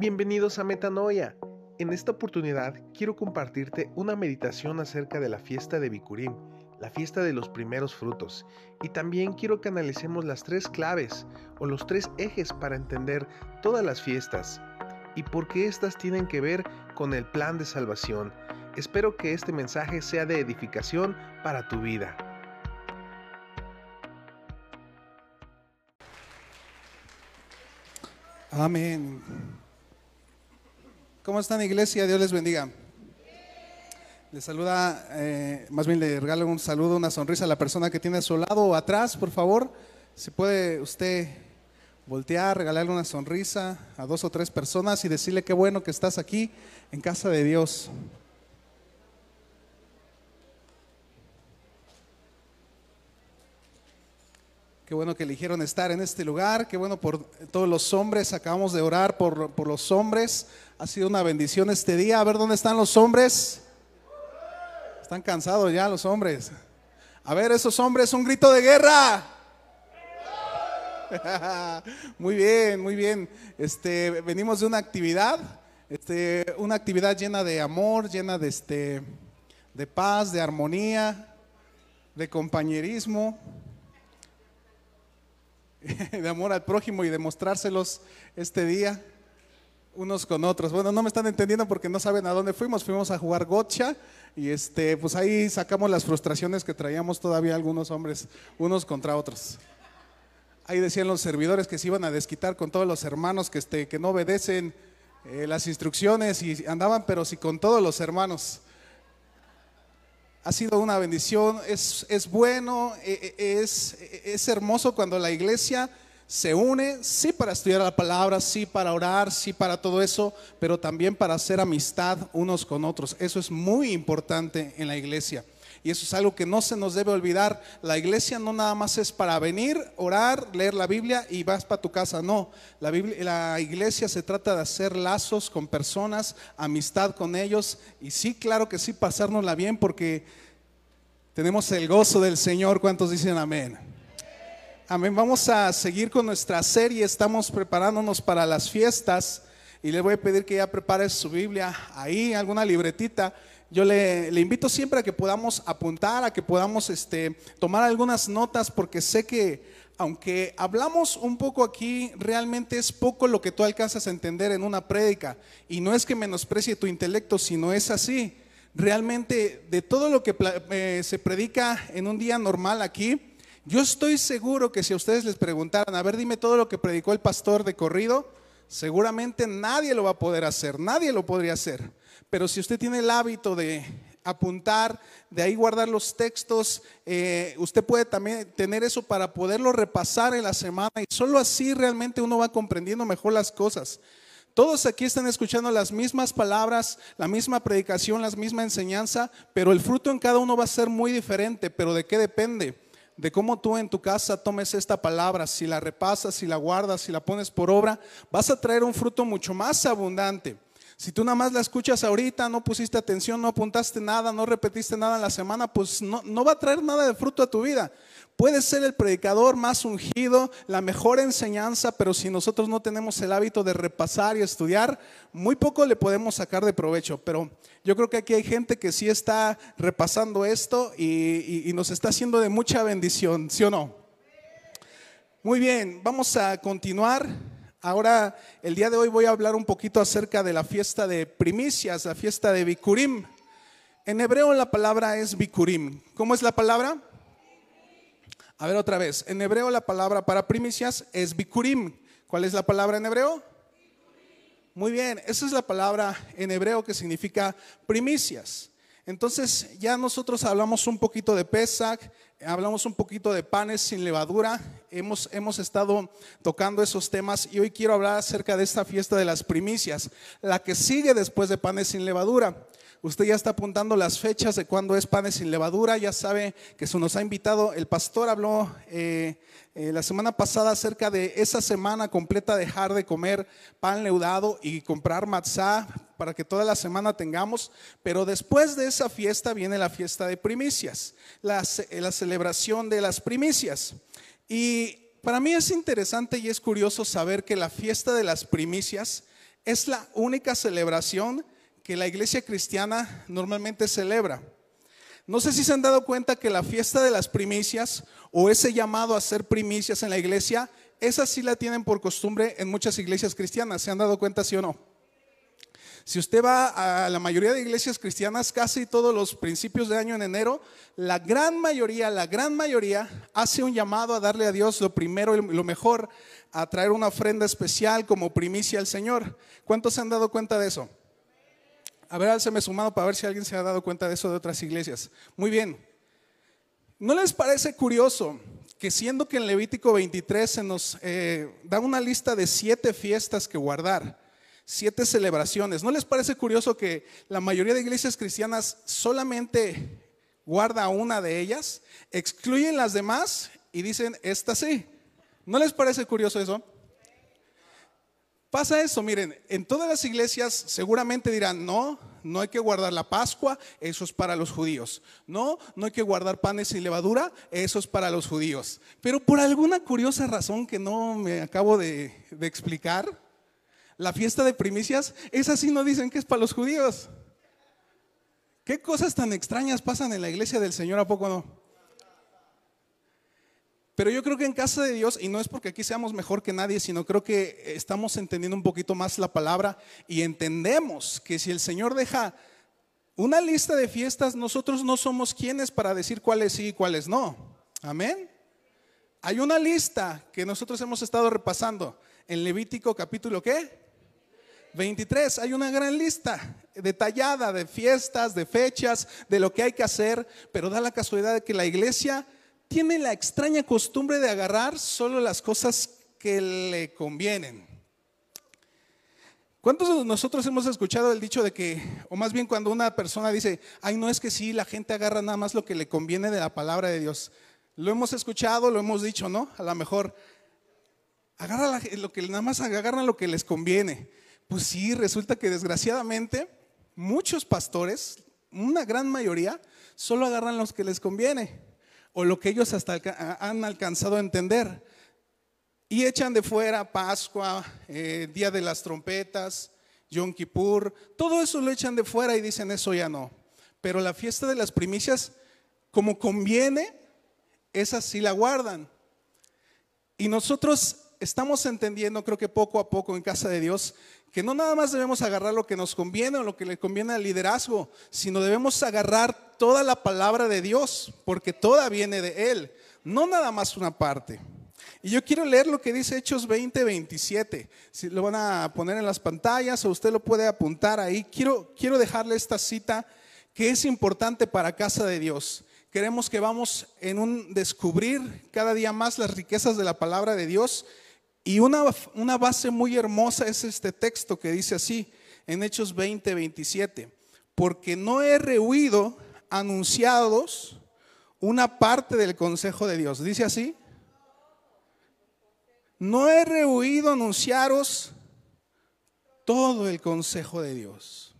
Bienvenidos a Metanoia. En esta oportunidad quiero compartirte una meditación acerca de la fiesta de Bikurim, la fiesta de los primeros frutos, y también quiero que analicemos las tres claves o los tres ejes para entender todas las fiestas y por qué éstas tienen que ver con el plan de salvación. Espero que este mensaje sea de edificación para tu vida. Amén. ¿Cómo están iglesia? Dios les bendiga. Les saluda, eh, más bien le regalo un saludo, una sonrisa a la persona que tiene a su lado o atrás, por favor. Si puede usted voltear, regalarle una sonrisa a dos o tres personas y decirle qué bueno que estás aquí en casa de Dios. Qué bueno que eligieron estar en este lugar, qué bueno por todos los hombres, acabamos de orar por, por, los hombres, ha sido una bendición este día. A ver dónde están los hombres. Están cansados ya los hombres. A ver, esos hombres, un grito de guerra. muy bien, muy bien. Este, venimos de una actividad, este, una actividad llena de amor, llena de, este, de paz, de armonía, de compañerismo de amor al prójimo y demostrárselos este día unos con otros. Bueno, no me están entendiendo porque no saben a dónde fuimos. Fuimos a jugar gotcha y este, pues ahí sacamos las frustraciones que traíamos todavía algunos hombres, unos contra otros. Ahí decían los servidores que se iban a desquitar con todos los hermanos que, este, que no obedecen eh, las instrucciones y andaban, pero sí con todos los hermanos ha sido una bendición, es, es bueno, e, e, es, es hermoso cuando la iglesia se une, sí para estudiar la palabra, sí para orar, sí para todo eso, pero también para hacer amistad unos con otros. Eso es muy importante en la iglesia. Y eso es algo que no se nos debe olvidar. La iglesia no nada más es para venir, orar, leer la Biblia y vas para tu casa. No, la, la iglesia se trata de hacer lazos con personas, amistad con ellos. Y sí, claro que sí, pasárnosla bien porque tenemos el gozo del Señor. ¿Cuántos dicen amén? Amén. Vamos a seguir con nuestra serie. Estamos preparándonos para las fiestas. Y le voy a pedir que ya prepare su Biblia ahí, alguna libretita yo le, invito siempre a que podamos apuntar, a que podamos este, tomar algunas notas, porque sé que aunque hablamos un poco aquí, realmente es poco lo que tú alcanzas a entender en una prédica. Y no es que menosprecie tu intelecto, sino es así. Realmente de todo lo que eh, se predica en un día normal aquí, yo estoy seguro que si a ustedes les preguntaran, a ver, dime todo lo que predicó el pastor de corrido, seguramente nadie lo va a poder hacer, nadie lo podría hacer. Pero si usted tiene el hábito de apuntar, de ahí guardar los textos, eh, usted puede también tener eso para poderlo repasar en la semana y solo así realmente uno va comprendiendo mejor las cosas. Todos aquí están escuchando las mismas palabras, la misma predicación, la misma enseñanza, pero el fruto en cada uno va a ser muy diferente. ¿Pero de qué depende? De cómo tú en tu casa tomes esta palabra, si la repasas, si la guardas, si la pones por obra, vas a traer un fruto mucho más abundante. Si tú nada más la escuchas ahorita, no pusiste atención, no apuntaste nada, no repetiste nada en la semana, pues no, no va a traer nada de fruto a tu vida. Puedes ser el predicador más ungido, la mejor enseñanza, pero si nosotros no tenemos el hábito de repasar y estudiar, muy poco le podemos sacar de provecho. Pero yo creo que aquí hay gente que sí está repasando esto y, y nos está haciendo de mucha bendición, ¿sí o no? Muy bien, vamos a continuar. Ahora, el día de hoy voy a hablar un poquito acerca de la fiesta de primicias, la fiesta de Bikurim. En hebreo la palabra es Bikurim. ¿Cómo es la palabra? A ver otra vez. En hebreo la palabra para primicias es Bikurim. ¿Cuál es la palabra en hebreo? Muy bien, esa es la palabra en hebreo que significa primicias. Entonces ya nosotros hablamos un poquito de Pesach, hablamos un poquito de panes sin levadura, hemos, hemos estado tocando esos temas y hoy quiero hablar acerca de esta fiesta de las primicias, la que sigue después de panes sin levadura. Usted ya está apuntando las fechas de cuándo es panes sin levadura, ya sabe que se nos ha invitado, el pastor habló eh, eh, la semana pasada acerca de esa semana completa dejar de comer pan leudado y comprar matzá para que toda la semana tengamos, pero después de esa fiesta viene la fiesta de primicias, la, la celebración de las primicias. Y para mí es interesante y es curioso saber que la fiesta de las primicias es la única celebración que la iglesia cristiana normalmente celebra. No sé si se han dado cuenta que la fiesta de las primicias o ese llamado a ser primicias en la iglesia, esa sí la tienen por costumbre en muchas iglesias cristianas. ¿Se han dado cuenta, sí o no? Si usted va a la mayoría de iglesias cristianas, casi todos los principios de año en enero, la gran mayoría, la gran mayoría hace un llamado a darle a Dios lo primero y lo mejor, a traer una ofrenda especial como primicia al Señor. ¿Cuántos se han dado cuenta de eso? A ver, álceme su mano para ver si alguien se ha dado cuenta de eso de otras iglesias. Muy bien. ¿No les parece curioso que siendo que en Levítico 23 se nos eh, da una lista de siete fiestas que guardar, siete celebraciones, ¿no les parece curioso que la mayoría de iglesias cristianas solamente guarda una de ellas, excluyen las demás y dicen, esta sí? ¿No les parece curioso eso? Pasa eso, miren, en todas las iglesias seguramente dirán, no, no hay que guardar la Pascua, eso es para los judíos. No, no hay que guardar panes sin levadura, eso es para los judíos. Pero por alguna curiosa razón que no me acabo de, de explicar, la fiesta de primicias, esa sí no dicen que es para los judíos. ¿Qué cosas tan extrañas pasan en la iglesia del Señor? ¿A poco no? Pero yo creo que en casa de Dios, y no es porque aquí seamos mejor que nadie, sino creo que estamos entendiendo un poquito más la palabra y entendemos que si el Señor deja una lista de fiestas, nosotros no somos quienes para decir cuáles sí y cuáles no. Amén. Hay una lista que nosotros hemos estado repasando en Levítico capítulo ¿qué? 23. Hay una gran lista detallada de fiestas, de fechas, de lo que hay que hacer, pero da la casualidad de que la iglesia tiene la extraña costumbre de agarrar solo las cosas que le convienen. ¿Cuántos de nosotros hemos escuchado el dicho de que, o más bien cuando una persona dice, ay, no es que sí, la gente agarra nada más lo que le conviene de la palabra de Dios? Lo hemos escuchado, lo hemos dicho, ¿no? A lo mejor, agarra lo que nada más agarran lo que les conviene. Pues sí, resulta que desgraciadamente muchos pastores, una gran mayoría, solo agarran los que les conviene o lo que ellos hasta han alcanzado a entender. Y echan de fuera Pascua, eh, Día de las Trompetas, Yom Kippur, todo eso lo echan de fuera y dicen eso ya no. Pero la fiesta de las primicias, como conviene, esa sí la guardan. Y nosotros estamos entendiendo, creo que poco a poco en casa de Dios, que no nada más debemos agarrar lo que nos conviene o lo que le conviene al liderazgo, sino debemos agarrar toda la palabra de Dios, porque toda viene de Él, no nada más una parte. Y yo quiero leer lo que dice Hechos 20, 27. Si lo van a poner en las pantallas o usted lo puede apuntar ahí. Quiero, quiero dejarle esta cita que es importante para casa de Dios. Queremos que vamos en un descubrir cada día más las riquezas de la palabra de Dios y una, una base muy hermosa es este texto que dice así, en Hechos 20, 27, porque no he rehuido anunciados una parte del consejo de Dios. ¿Dice así? No he rehuido anunciaros todo el consejo de Dios.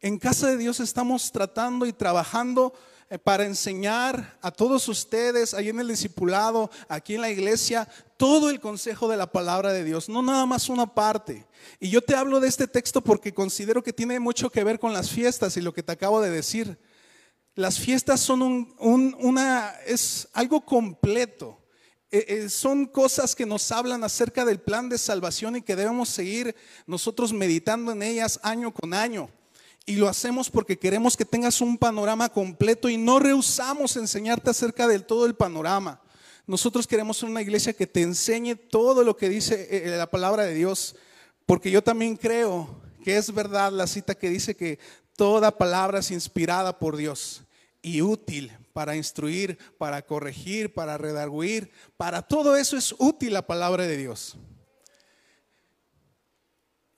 En casa de Dios estamos tratando y trabajando para enseñar a todos ustedes, ahí en el discipulado, aquí en la iglesia, todo el consejo de la palabra de Dios, no nada más una parte. Y yo te hablo de este texto porque considero que tiene mucho que ver con las fiestas y lo que te acabo de decir. Las fiestas son un, una, es algo completo. Eh, eh, son cosas que nos hablan acerca del plan de salvación y que debemos seguir nosotros meditando en ellas año con año. Y lo hacemos porque queremos que tengas un panorama completo y no rehusamos enseñarte acerca del todo el panorama. Nosotros queremos una iglesia que te enseñe todo lo que dice eh, eh, la palabra de Dios, porque yo también creo que es verdad la cita que dice que toda palabra es inspirada por Dios y útil para instruir, para corregir, para redarguir, para todo eso es útil la palabra de Dios.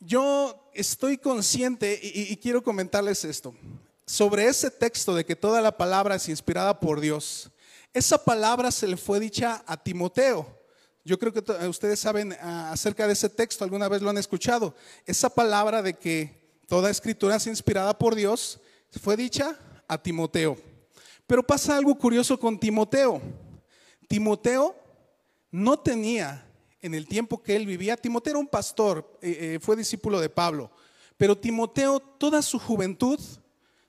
Yo estoy consciente y, quiero comentarles esto. Sobre ese texto de que toda la palabra es inspirada por Dios, esa palabra se le fue dicha a Timoteo. Yo creo que ustedes saben ah, acerca de ese texto, alguna vez lo han escuchado. Esa palabra de que toda escritura es inspirada por Dios fue dicha a Timoteo. Pero pasa algo curioso con Timoteo. Timoteo no tenía en el tiempo que él vivía. Timoteo era un pastor, eh, eh, fue discípulo de Pablo, pero Timoteo toda su juventud,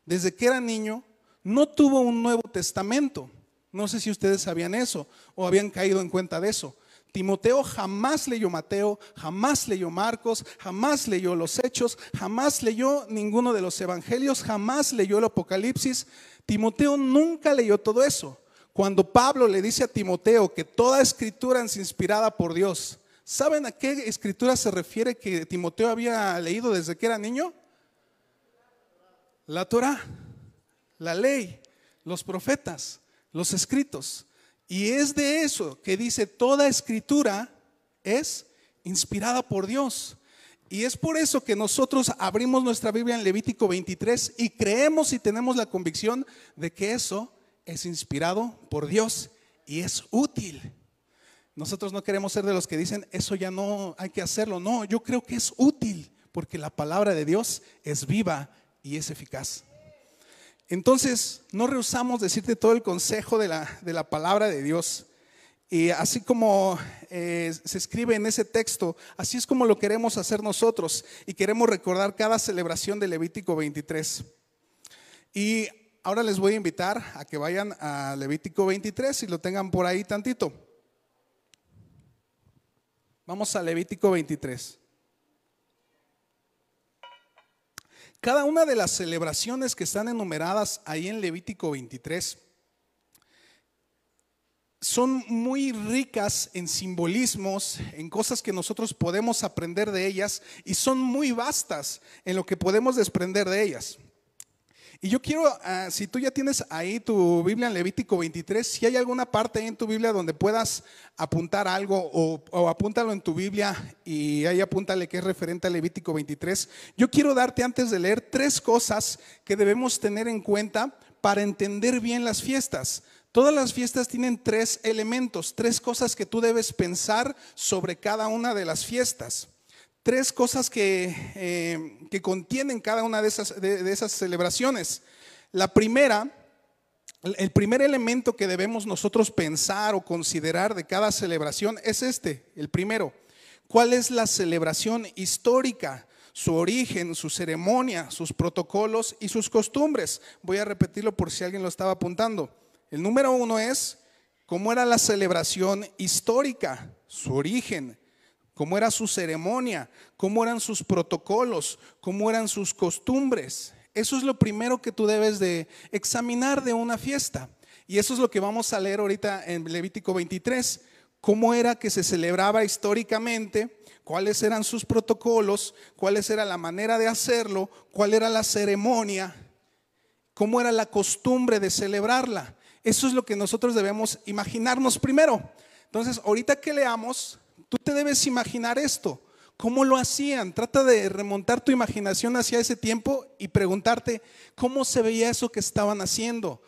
desde que era niño, no tuvo un Nuevo Testamento. No sé si ustedes sabían eso o habían caído en cuenta de eso. Timoteo jamás leyó Mateo, jamás leyó Marcos, jamás leyó los Hechos, jamás leyó ninguno de los Evangelios, jamás leyó el Apocalipsis. Timoteo nunca leyó todo eso. Cuando Pablo le dice a Timoteo que toda escritura es inspirada por Dios, ¿saben a qué escritura se refiere que Timoteo había leído desde que era niño? La Torah, la ley, los profetas, los escritos. Y es de eso que dice toda escritura es inspirada por Dios. Y es por eso que nosotros abrimos nuestra Biblia en Levítico 23 y creemos y tenemos la convicción de que eso es inspirado por Dios y es útil. Nosotros no queremos ser de los que dicen, eso ya no hay que hacerlo. No, yo creo que es útil porque la palabra de Dios es viva y es eficaz. Entonces, no rehusamos decirte todo el consejo de la, de la palabra de Dios. Y así como eh, se escribe en ese texto, así es como lo queremos hacer nosotros. Y queremos recordar cada celebración de Levítico 23. Y ahora les voy a invitar a que vayan a Levítico 23 y lo tengan por ahí tantito. Vamos a Levítico 23. Cada una de las celebraciones que están enumeradas ahí en Levítico 23 son muy ricas en simbolismos, en cosas que nosotros podemos aprender de ellas y son muy vastas en lo que podemos desprender de ellas. Y yo quiero, ah, si tú ya tienes ahí tu Biblia en Levítico 23, si hay alguna parte en tu Biblia donde puedas apuntar algo o, apúntalo en tu Biblia y ahí apúntale que es referente a Levítico 23, yo quiero darte antes de leer tres cosas que debemos tener en cuenta para entender bien las fiestas. Todas las fiestas tienen tres elementos, tres cosas que tú debes pensar sobre cada una de las fiestas tres cosas eh, que, contienen cada una de esas, de, esas celebraciones. La primera, el primer elemento que debemos nosotros pensar o considerar de cada celebración es este, el primero. ¿Cuál es la celebración histórica? Su origen, su ceremonia, sus protocolos y sus costumbres. Voy a repetirlo por si alguien lo estaba apuntando. El número uno es cómo era la celebración histórica, su origen, cómo era su ceremonia, cómo eran sus protocolos, cómo eran sus costumbres. Eso es lo primero que tú debes de examinar de una fiesta. Y eso es lo que vamos a leer ahorita en Levítico 23. Cómo era que se celebraba históricamente, cuáles eran sus protocolos, cuál era la manera de hacerlo, cuál era la ceremonia, cómo era la costumbre de celebrarla. Eso es lo que nosotros debemos imaginarnos primero. Entonces, ahorita que leamos, Tú te debes imaginar esto. ¿Cómo lo hacían? Trata de remontar tu imaginación hacia ese tiempo y preguntarte cómo se veía eso que estaban haciendo,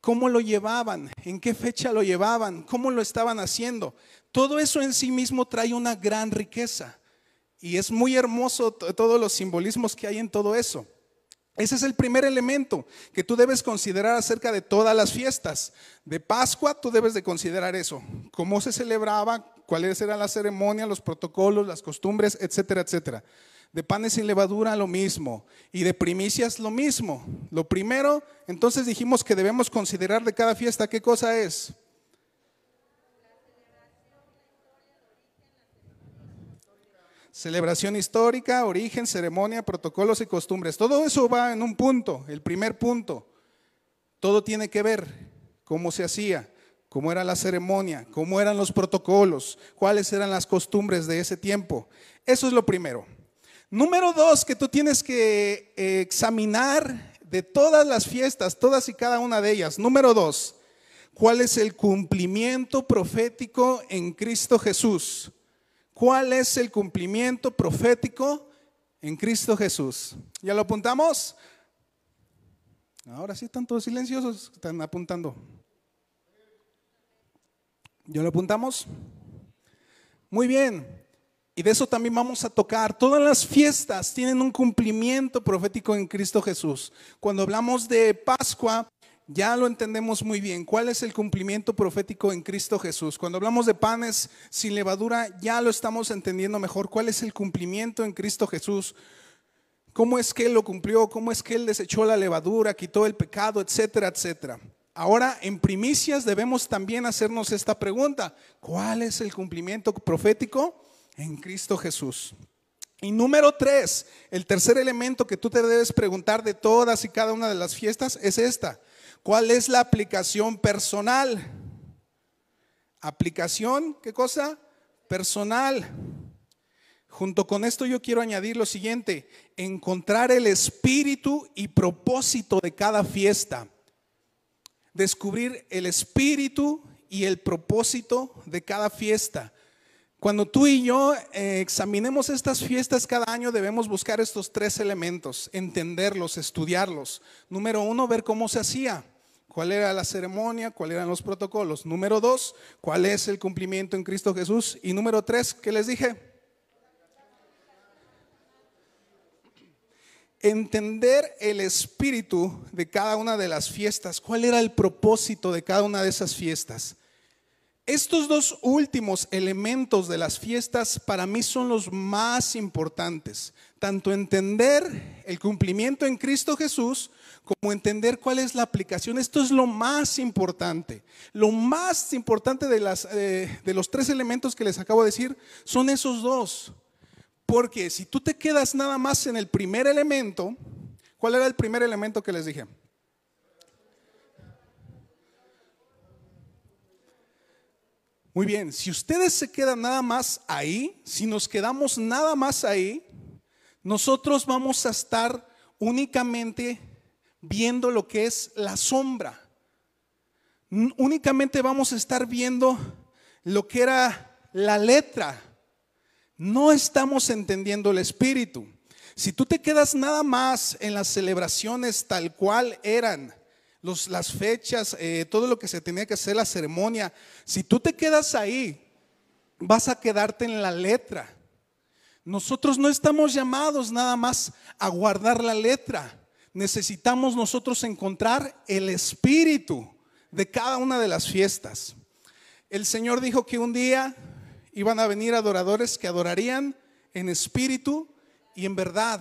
cómo lo llevaban, en qué fecha lo llevaban, cómo lo estaban haciendo. Todo eso en sí mismo trae una gran riqueza y es muy hermoso todos los simbolismos que hay en todo eso. Ese es el primer elemento que tú debes considerar acerca de todas las fiestas. De Pascua tú debes de considerar eso, cómo se celebraba, cuáles eran las ceremonias, los protocolos, las costumbres, etcétera, etcétera. De panes sin levadura lo mismo y de primicias lo mismo. Lo primero, entonces dijimos que debemos considerar de cada fiesta qué cosa es. Celebración histórica, origen, ceremonia, protocolos y costumbres. Todo eso va en un punto, el primer punto. Todo tiene que ver cómo se hacía, cómo era la ceremonia, cómo eran los protocolos, cuáles eran las costumbres de ese tiempo. Eso es lo primero. Número dos, que tú tienes que eh, examinar de todas las fiestas, todas y cada una de ellas. Número dos, ¿cuál es el cumplimiento profético en Cristo Jesús? ¿Cuál es el cumplimiento profético en Cristo Jesús? ¿Ya lo apuntamos? Ahora sí están todos silenciosos, están apuntando. ¿Ya lo apuntamos? Muy bien. Y de eso también vamos a tocar. Todas las fiestas tienen un cumplimiento profético en Cristo Jesús. Cuando hablamos de Pascua, ya lo entendemos muy bien. ¿Cuál es el cumplimiento profético en Cristo Jesús? Cuando hablamos de panes sin levadura, ya lo estamos entendiendo mejor. ¿Cuál es el cumplimiento en Cristo Jesús? ¿Cómo es que Él lo cumplió? ¿Cómo es que Él desechó la levadura, quitó el pecado, etcétera, etcétera? Ahora, en primicias debemos también hacernos esta pregunta. ¿Cuál es el cumplimiento profético en Cristo Jesús? Y número tres, el tercer elemento que tú te debes preguntar de todas y cada una de las fiestas es esta. ¿Cuál es la aplicación personal? Aplicación, ¿qué cosa? Personal. Junto con esto yo quiero añadir lo siguiente, encontrar el espíritu y propósito de cada fiesta. Descubrir el espíritu y el propósito de cada fiesta. Cuando tú y yo eh, examinemos estas fiestas cada año debemos buscar estos tres elementos, entenderlos, estudiarlos. Número uno, ver cómo se hacía cuál era la ceremonia, cuáles eran los protocolos. Número dos, cuál es el cumplimiento en Cristo Jesús. Y número tres, ¿qué les dije? Entender el espíritu de cada una de las fiestas, cuál era el propósito de cada una de esas fiestas. Estos dos últimos elementos de las fiestas para mí son los más importantes, tanto entender el cumplimiento en Cristo Jesús como entender cuál es la aplicación. Esto es lo más importante. Lo más importante de, eh, los tres elementos que les acabo de decir son esos dos. Porque si tú te quedas nada más en el primer elemento, ¿cuál era el primer elemento que les dije? Muy bien, si ustedes se quedan nada más ahí, si nos quedamos nada más ahí, nosotros vamos a estar únicamente viendo lo que es la sombra. Únicamente vamos a estar viendo lo que era la letra. No estamos entendiendo el espíritu. Si tú te quedas nada más en las celebraciones tal cual eran, los, las fechas, eh, todo lo que se tenía que hacer, la ceremonia, si tú te quedas ahí, vas a quedarte en la letra. Nosotros no estamos llamados nada más a guardar la letra necesitamos nosotros encontrar el espíritu de cada una de las fiestas. El Señor dijo que un día iban a venir adoradores que adorarían en espíritu y en verdad.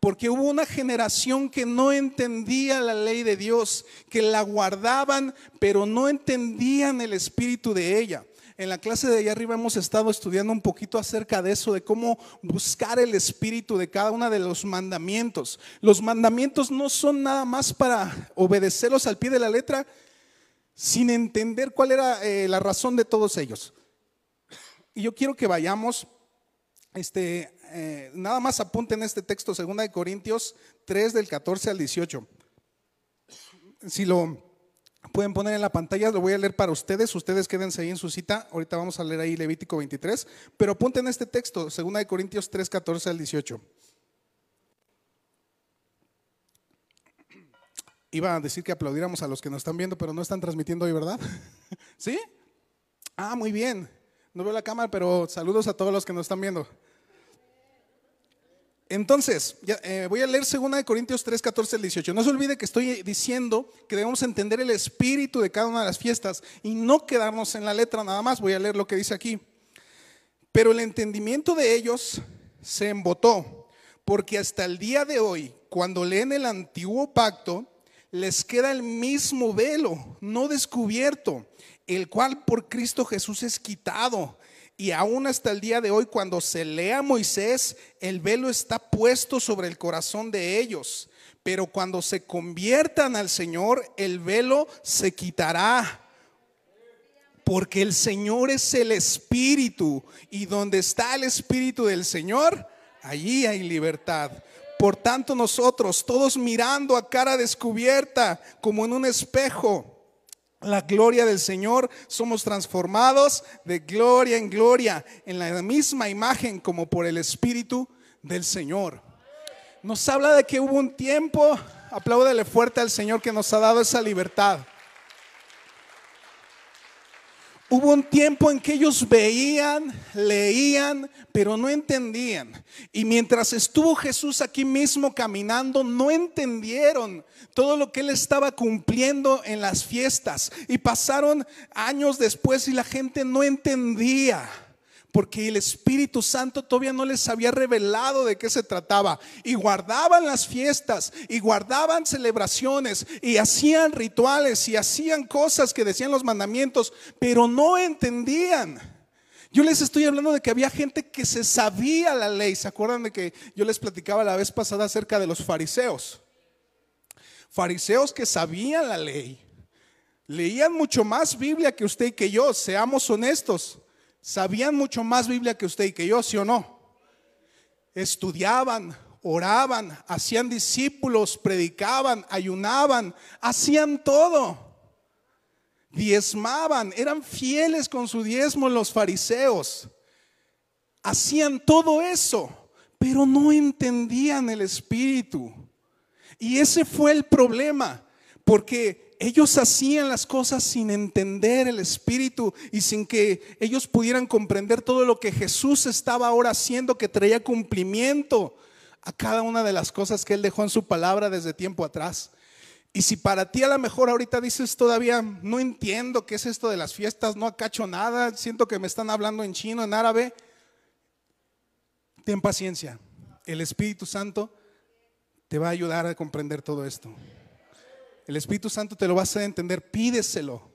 Porque hubo una generación que no entendía la ley de Dios, que la guardaban, pero no entendían el espíritu de ella. En la clase de allá arriba hemos estado estudiando un poquito acerca de eso, de cómo buscar el espíritu de cada uno de los mandamientos. Los mandamientos no son nada más para obedecerlos al pie de la letra, sin entender cuál era eh, la razón de todos ellos. Y yo quiero que vayamos, este, eh, nada más apunten este texto, 2 de Corintios 3 del 14 al 18. Si lo pueden poner en la pantalla, lo voy a leer para ustedes, ustedes quédense ahí en su cita, ahorita vamos a leer ahí Levítico 23, pero apunten este texto, 2 de Corintios 3, 14 al 18. Iba a decir que aplaudiéramos a los que nos están viendo, pero no están transmitiendo hoy, ¿verdad? ¿Sí? Ah, muy bien. No veo la cámara, pero saludos a todos los que nos están viendo. Entonces, eh, voy a leer 2 Corintios 3, 14 al 18. No se olvide que estoy diciendo que debemos entender el espíritu de cada una de las fiestas y no quedarnos en la letra nada más. Voy a leer lo que dice aquí. Pero el entendimiento de ellos se embotó, porque hasta el día de hoy, cuando leen el antiguo pacto, les queda el mismo velo, no descubierto, el cual por Cristo Jesús es quitado y aún hasta el día de hoy, cuando se lea Moisés, el velo está puesto sobre el corazón de ellos. Pero cuando se conviertan al Señor, el velo se quitará. Porque el Señor es el Espíritu. Y donde está el Espíritu del Señor, allí hay libertad. Por tanto, nosotros, todos mirando a cara descubierta, como en un espejo, la gloria del Señor, somos transformados de gloria en gloria en la misma imagen como por el Espíritu del Señor. Nos habla de que hubo un tiempo, apláudele fuerte al Señor que nos ha dado esa libertad. Hubo un tiempo en que ellos veían, leían, pero no entendían. Y mientras estuvo Jesús aquí mismo caminando, no entendieron todo lo que él estaba cumpliendo en las fiestas. Y pasaron años después y la gente no entendía porque el Espíritu Santo todavía no les había revelado de qué se trataba. Y guardaban las fiestas, y guardaban celebraciones, y hacían rituales, y hacían cosas que decían los mandamientos, pero no entendían. Yo les estoy hablando de que había gente que se sabía la ley. ¿Se acuerdan de que yo les platicaba la vez pasada acerca de los fariseos? Fariseos que sabían la ley. Leían mucho más Biblia que usted y que yo, seamos honestos sabían mucho más Biblia que usted y que yo, ¿sí o no? Estudiaban, oraban, hacían discípulos, predicaban, ayunaban, hacían todo. Diezmaban, eran fieles con su diezmo los fariseos. Hacían todo eso, pero no entendían el Espíritu. Y ese fue el problema, porque ellos hacían las cosas sin entender el Espíritu y sin que ellos pudieran comprender todo lo que Jesús estaba ahora haciendo que traía cumplimiento a cada una de las cosas que Él dejó en su palabra desde tiempo atrás. Y si para ti a lo mejor ahorita dices todavía, no entiendo qué es esto de las fiestas, no acacho nada, siento que me están hablando en chino, en árabe, ten paciencia. El Espíritu Santo te va a ayudar a comprender todo esto. El Espíritu Santo te lo va a hacer entender, pídeselo.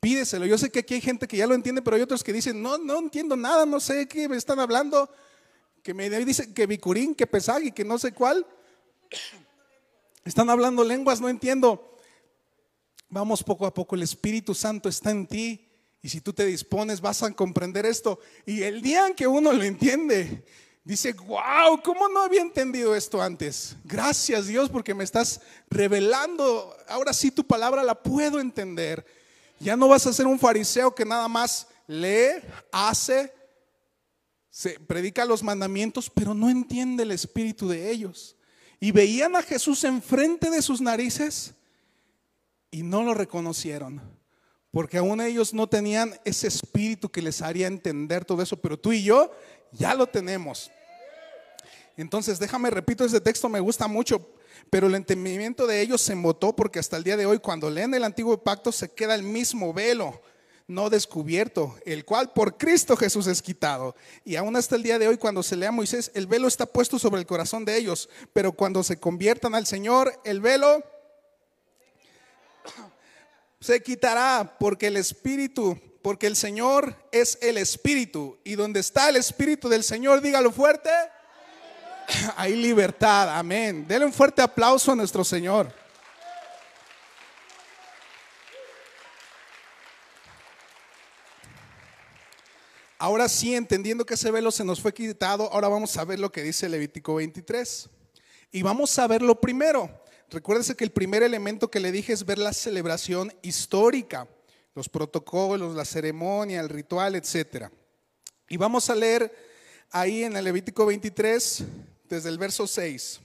Pídeselo. Yo sé que aquí hay gente que ya lo entiende, pero hay otros que dicen, no, no entiendo nada, no sé qué me están hablando. Que me dicen que Bicurín, que Pesagui, que no sé cuál. Están hablando lenguas, no entiendo. Vamos poco a poco, el Espíritu Santo está en ti. Y si tú te dispones, vas a comprender esto. Y el día en que uno lo entiende, Dice, wow, ¿cómo no había entendido esto antes? Gracias Dios porque me estás revelando. Ahora sí tu palabra la puedo entender. Ya no vas a ser un fariseo que nada más lee, hace, se predica los mandamientos, pero no entiende el espíritu de ellos. Y veían a Jesús enfrente de sus narices y no lo reconocieron. Porque aún ellos no tenían ese espíritu que les haría entender todo eso, pero tú y yo ya lo tenemos. Entonces, déjame, repito, ese texto me gusta mucho, pero el entendimiento de ellos se embotó porque hasta el día de hoy, cuando leen el antiguo pacto, se queda el mismo velo no descubierto, el cual por Cristo Jesús es quitado. Y aún hasta el día de hoy, cuando se lea a Moisés, el velo está puesto sobre el corazón de ellos, pero cuando se conviertan al Señor, el velo se quitará porque el Espíritu, porque el Señor es el Espíritu. Y donde está el Espíritu del Señor, dígalo fuerte hay libertad. Amén. Denle un fuerte aplauso a nuestro Señor. Ahora sí, entendiendo que ese velo se nos fue quitado, ahora vamos a ver lo que dice Levítico 23. Y vamos a ver lo primero. Recuérdense que el primer elemento que le dije es ver la celebración histórica, los protocolos, la ceremonia, el ritual, etc. Y vamos a leer ahí en el Levítico 23, desde el verso 6.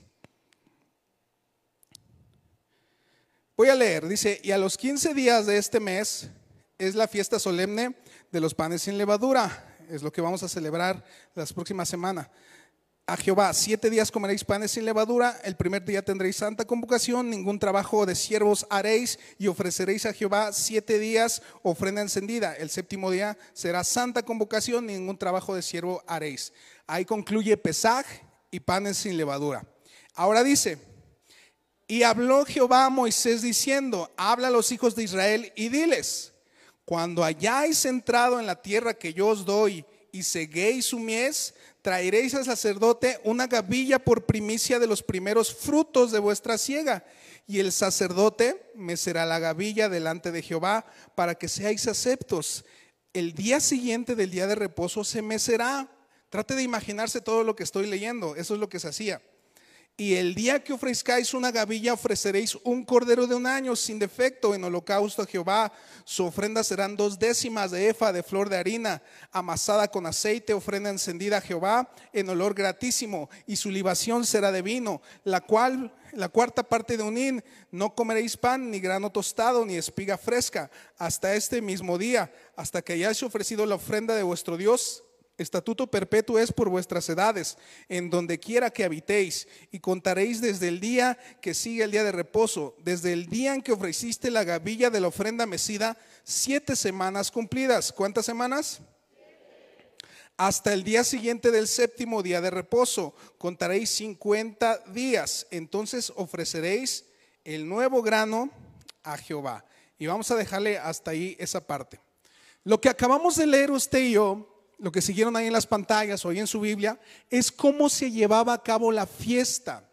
Voy a leer, dice, y a los 15 días de este mes es la fiesta solemne de los panes sin levadura, es lo que vamos a celebrar las próximas semanas. A Jehová, siete días comeréis panes sin levadura, el primer día tendréis santa convocación, ningún trabajo de siervos haréis y ofreceréis a Jehová siete días ofrenda encendida. El séptimo día será santa convocación, ningún trabajo de siervo haréis. Ahí concluye Pesaj y panes sin levadura. Ahora dice, y habló Jehová a Moisés diciendo, habla a los hijos de Israel y diles, cuando hayáis entrado en la tierra que yo os doy y seguéis su mies, traeréis al sacerdote una gavilla por primicia de los primeros frutos de vuestra siega. Y el sacerdote me será la gavilla delante de Jehová para que seáis aceptos. El día siguiente del día de reposo se mecerá Trate de imaginarse todo lo que estoy leyendo, eso es lo que se hacía. Y el día que ofrezcáis una gavilla, ofreceréis un cordero de un año sin defecto en holocausto a Jehová. Su ofrenda serán dos décimas de efa de flor de harina, amasada con aceite, ofrenda encendida a Jehová en olor gratísimo. Y su libación será de vino, la cual, la cuarta parte de un hin, no comeréis pan, ni grano tostado, ni espiga fresca, hasta este mismo día, hasta que hayáis ofrecido la ofrenda de vuestro Dios Estatuto perpetuo es por vuestras edades, en donde quiera que habitéis, y contaréis desde el día que sigue el día de reposo, desde el día en que ofreciste la gavilla de la ofrenda mecida, siete semanas cumplidas. ¿Cuántas semanas? Hasta el día siguiente del séptimo día de reposo, contaréis cincuenta días. Entonces ofreceréis el nuevo grano a Jehová. Y vamos a dejarle hasta ahí esa parte. Lo que acabamos de leer usted y yo lo que siguieron ahí en las pantallas o ahí en su Biblia, es cómo se llevaba a cabo la fiesta,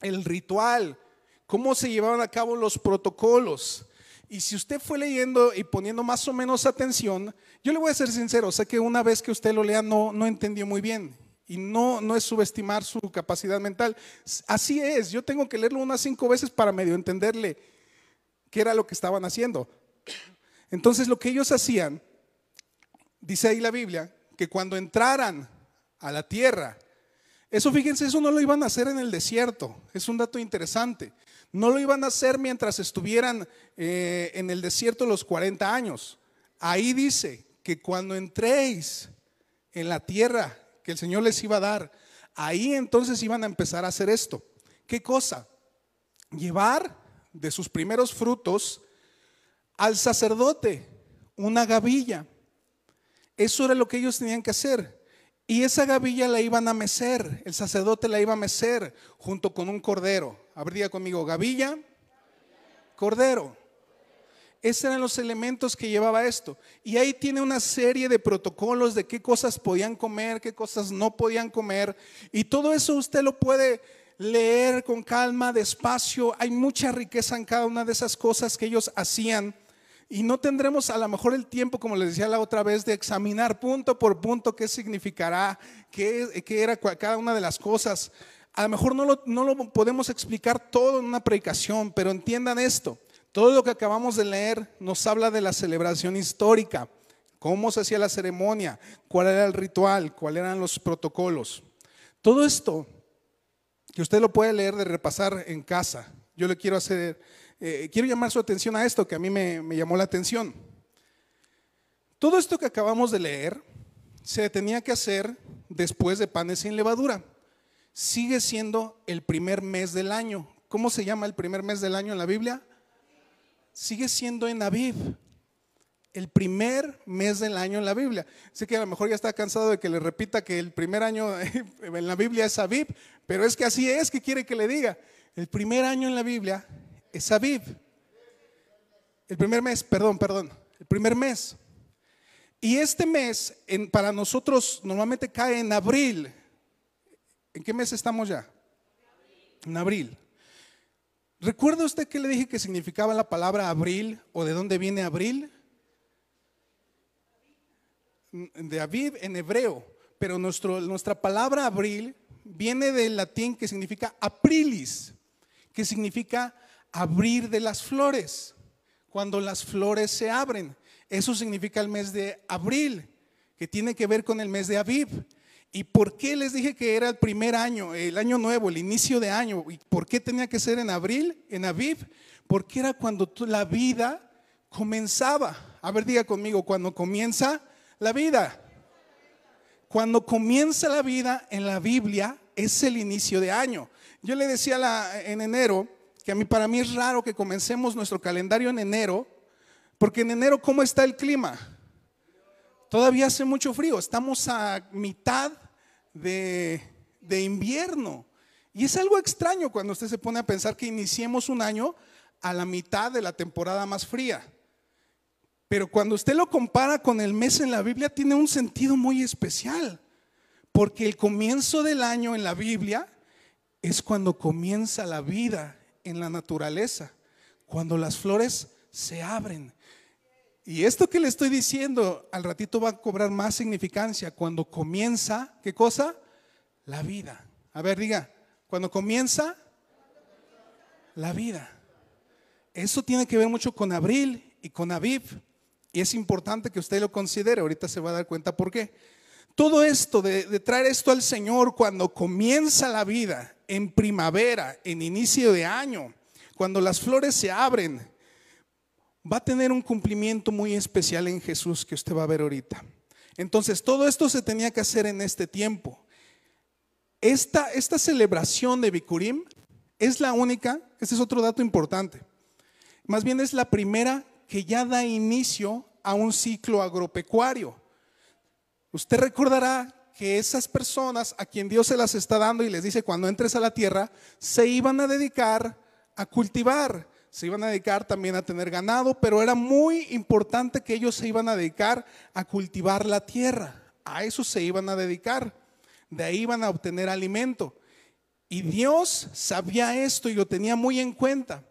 el ritual, cómo se llevaban a cabo los protocolos. Y si usted fue leyendo y poniendo más o menos atención, yo le voy a ser sincero, sé que una vez que usted lo lea no, no entendió muy bien. Y no, no es subestimar su capacidad mental. Así es, yo tengo que leerlo unas cinco veces para medio entenderle qué era lo que estaban haciendo. Entonces lo que ellos hacían dice ahí la Biblia, que cuando entraran a la tierra, eso fíjense, eso no lo iban a hacer en el desierto, es un dato interesante. No lo iban a hacer mientras estuvieran eh, en el desierto los 40 años. Ahí dice que cuando entréis en la tierra que el Señor les iba a dar, ahí entonces iban a empezar a hacer esto. ¿Qué cosa? Llevar de sus primeros frutos al sacerdote una gavilla eso era lo que ellos tenían que hacer. Y esa gavilla la iban a mecer, el sacerdote la iba a mecer junto con un cordero. Habría conmigo, gavilla, cordero. Esos eran los elementos que llevaba esto. Y ahí tiene una serie de protocolos de qué cosas podían comer, qué cosas no podían comer. Y todo eso usted lo puede leer con calma, despacio. Hay mucha riqueza en cada una de esas cosas que ellos hacían. Y no tendremos a lo mejor el tiempo, como les decía la otra vez, de examinar punto por punto qué significará, qué, era cada una de las cosas. A lo mejor no lo, no lo podemos explicar todo en una predicación, pero entiendan esto. Todo lo que acabamos de leer nos habla de la celebración histórica, cómo se hacía la ceremonia, cuál era el ritual, cuáles eran los protocolos. Todo esto que usted lo puede leer de repasar en casa. Yo le quiero hacer eh, quiero llamar su atención a esto que a mí me, llamó la atención. Todo esto que acabamos de leer se tenía que hacer después de panes sin levadura. Sigue siendo el primer mes del año. ¿Cómo se llama el primer mes del año en la Biblia? Sigue siendo en Aviv. El primer mes del año en la Biblia. Sé que a lo mejor ya está cansado de que le repita que el primer año en la Biblia es Aviv, pero es que así es que quiere que le diga. El primer año en la Biblia es Aviv. El primer mes, perdón, perdón, el primer mes. Y este mes para nosotros normalmente cae en abril. ¿En qué mes estamos ya? En abril. ¿Recuerda usted que le dije que significaba la palabra abril o de dónde viene abril? De Aviv en hebreo, pero nuestro, nuestra palabra abril viene del latín que significa aprilis, que significa abrir de las flores, cuando las flores se abren. Eso significa el mes de abril, que tiene que ver con el mes de Aviv. ¿Y por qué les dije que era el primer año, el año nuevo, el inicio de año? ¿Y por qué tenía que ser en abril, en Aviv? Porque era cuando la vida comenzaba. A ver, diga conmigo, cuando comienza la vida. Cuando comienza la vida en la Biblia es el inicio de año. Yo le decía en enero que a mí para mí es raro que comencemos nuestro calendario en enero, porque en enero ¿cómo está el clima? Todavía hace mucho frío, estamos a mitad de, de invierno. Y es algo extraño cuando usted se pone a pensar que iniciemos un año a la mitad de la temporada más fría. Pero cuando usted lo compara con el mes en la Biblia, tiene un sentido muy especial. Porque el comienzo del año en la Biblia es cuando comienza la vida en la naturaleza, cuando las flores se abren. Y esto que le estoy diciendo al ratito va a cobrar más significancia cuando comienza, ¿qué cosa? La vida. A ver, diga, Cuando comienza la vida. Eso tiene que ver mucho con Abril y con Aviv. Y es importante que usted lo considere. Ahorita se va a dar cuenta por qué. Todo esto de, traer esto al Señor cuando comienza la vida, en primavera, en inicio de año, cuando las flores se abren, va a tener un cumplimiento muy especial en Jesús que usted va a ver ahorita. Entonces, todo esto se tenía que hacer en este tiempo. Esta, esta celebración de Bikurim es la única, este es otro dato importante, más bien es la primera que ya da inicio a un ciclo agropecuario. Usted recordará que esas personas a quien Dios se las está dando y les dice cuando entres a la tierra, se iban a dedicar a cultivar, se iban a dedicar también a tener ganado, pero era muy importante que ellos se iban a dedicar a cultivar la tierra, a eso se iban a dedicar, de ahí iban a obtener alimento. Y Dios sabía esto y lo tenía muy en cuenta.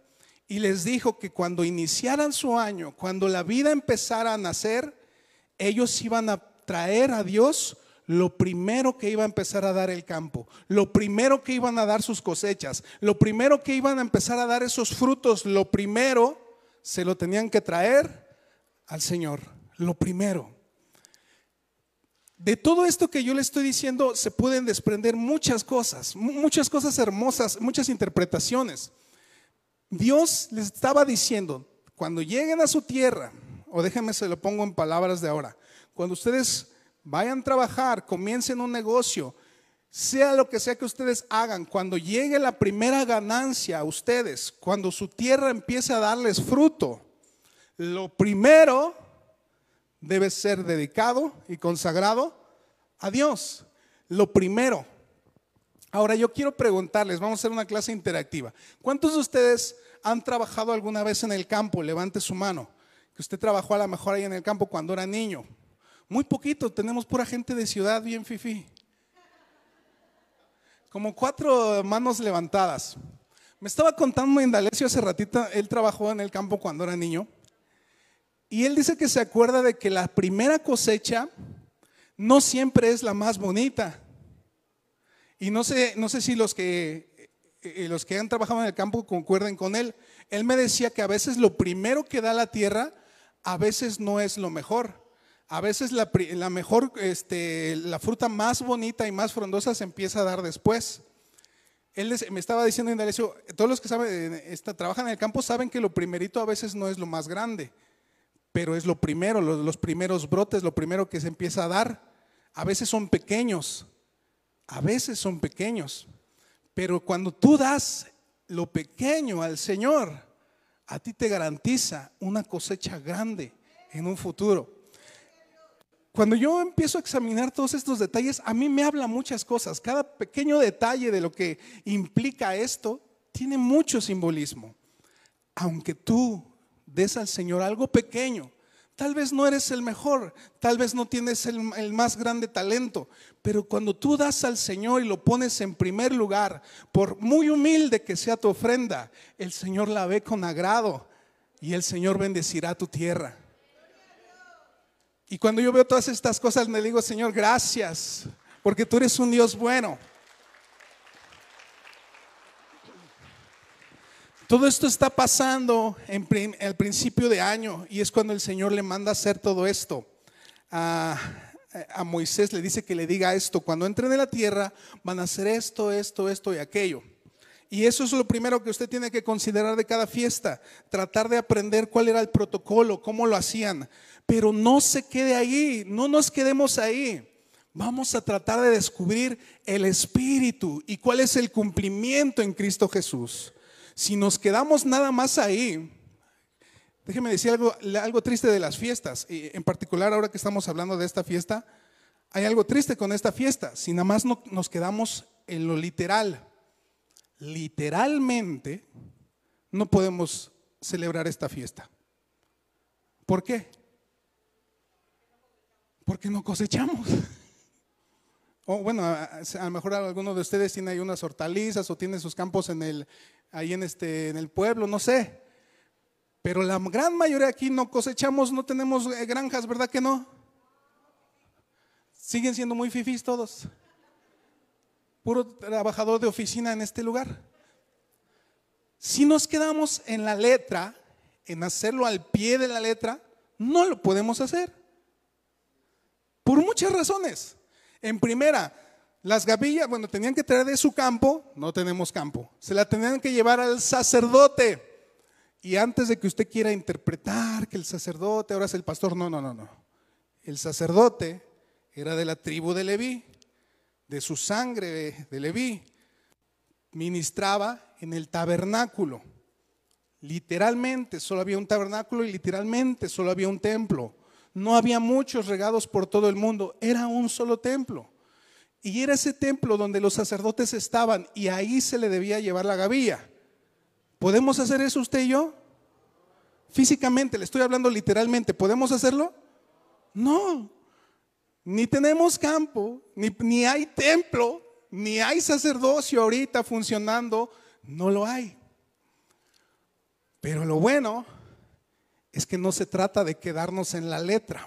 Y les dijo que cuando iniciaran su año, cuando la vida empezara a nacer, ellos iban a traer a Dios lo primero que iba a empezar a dar el campo, lo primero que iban a dar sus cosechas, lo primero que iban a empezar a dar esos frutos, lo primero se lo tenían que traer al Señor, lo primero. De todo esto que yo le estoy diciendo se pueden desprender muchas cosas, muchas cosas hermosas, muchas interpretaciones. Dios les estaba diciendo, cuando lleguen a su tierra, o déjenme se lo pongo en palabras de ahora, cuando ustedes vayan a trabajar, comiencen un negocio, sea lo que sea que ustedes hagan, cuando llegue la primera ganancia a ustedes, cuando su tierra empiece a darles fruto, lo primero debe ser dedicado y consagrado a Dios. Lo primero. Ahora yo quiero preguntarles, vamos a hacer una clase interactiva. ¿Cuántos de ustedes han trabajado alguna vez en el campo? Levante su mano. Que usted trabajó a lo mejor ahí en el campo cuando era niño. Muy poquito, tenemos pura gente de ciudad bien fifi. Como cuatro manos levantadas. Me estaba contando Indalecio hace ratito, él trabajó en el campo cuando era niño. Y él dice que se acuerda de que la primera cosecha no siempre es la más bonita. Y no sé, no sé si los que, eh, los que han trabajado en el campo concuerden con él. Él me decía que a veces lo primero que da la tierra, a veces no es lo mejor. A veces la, mejor, este, la fruta más bonita y más frondosa se empieza a dar después. Él me estaba diciendo Indalecio, todos los que saben, trabajan en el campo saben que lo primerito a veces no es lo más grande, pero es lo primero, los primeros brotes, lo primero que se empieza a dar. A veces son pequeños, a veces son pequeños, pero cuando tú das lo pequeño al Señor, a ti te garantiza una cosecha grande en un futuro. Cuando yo empiezo a examinar todos estos detalles, a mí me habla muchas cosas. Cada pequeño detalle de lo que implica esto tiene mucho simbolismo. Aunque tú des al Señor algo pequeño, tal vez no eres el mejor, tal vez no tienes el, más grande talento, pero cuando tú das al Señor y lo pones en primer lugar, por muy humilde que sea tu ofrenda, el Señor la ve con agrado y el Señor bendecirá tu tierra. Y cuando yo veo todas estas cosas, me digo, Señor, gracias, porque tú eres un Dios bueno. Todo esto está pasando en el principio de año y es cuando el Señor le manda hacer todo esto. A, a, Moisés le dice que le diga esto, cuando entren en la tierra van a hacer esto, esto, esto y aquello. Y eso es lo primero que usted tiene que considerar de cada fiesta, tratar de aprender cuál era el protocolo, cómo lo hacían. Pero no se quede ahí, no nos quedemos ahí. Vamos a tratar de descubrir el espíritu y cuál es el cumplimiento en Cristo Jesús. Si nos quedamos nada más ahí, déjeme decir algo, algo triste de las fiestas, y en particular ahora que estamos hablando de esta fiesta, hay algo triste con esta fiesta, si nada más no, nos quedamos en lo literal. Literalmente no podemos celebrar esta fiesta. ¿Por qué? Porque no cosechamos. O bueno, a, lo mejor alguno de ustedes tiene ahí unas hortalizas o tiene sus campos en el, ahí en, este, en el pueblo, no sé. Pero la gran mayoría aquí no cosechamos, no tenemos eh, granjas, ¿verdad que no? Siguen siendo muy fifís todos. Puro trabajador de oficina en este lugar. Si nos quedamos en la letra, en hacerlo al pie de la letra, no lo podemos hacer. Por muchas razones. En primera, las gavillas, bueno, tenían que traer de su campo, no tenemos campo. Se la tenían que llevar al sacerdote. Y antes de que usted quiera interpretar que el sacerdote ahora es el pastor, no, no, no, no. El sacerdote era de la tribu de Leví, de su sangre de Leví. Ministraba en el tabernáculo. Literalmente solo había un tabernáculo y literalmente solo había un templo. No había muchos regados por todo el mundo, era un solo templo. Y era ese templo donde los sacerdotes estaban y ahí se le debía llevar la gavilla. ¿Podemos hacer eso usted y yo? Físicamente, le estoy hablando literalmente, ¿podemos hacerlo? No. Ni tenemos campo, ni, ni hay templo, ni hay sacerdocio ahorita funcionando no lo hay. Pero lo bueno es que no se trata de quedarnos en la letra.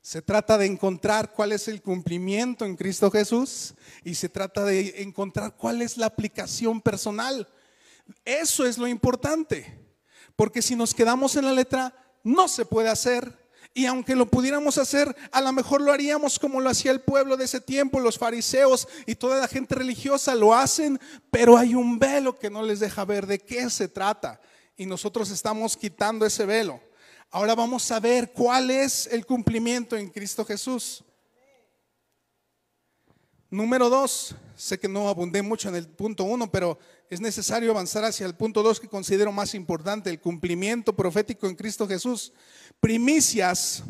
Se trata de encontrar cuál es el cumplimiento en Cristo Jesús y se trata de encontrar cuál es la aplicación personal. Eso es lo importante. Porque si nos quedamos en la letra, no se puede hacer y aunque lo pudiéramos hacer, a lo mejor lo haríamos como lo hacía el pueblo de ese tiempo, los fariseos y toda la gente religiosa lo hacen, pero hay un velo que no les deja ver de qué se trata. Y nosotros estamos quitando ese velo. Ahora vamos a ver cuál es el cumplimiento en Cristo Jesús. Número dos, sé que no abundé mucho en el punto uno, pero es necesario avanzar hacia el punto dos que considero más importante, el cumplimiento profético en Cristo Jesús. Primicias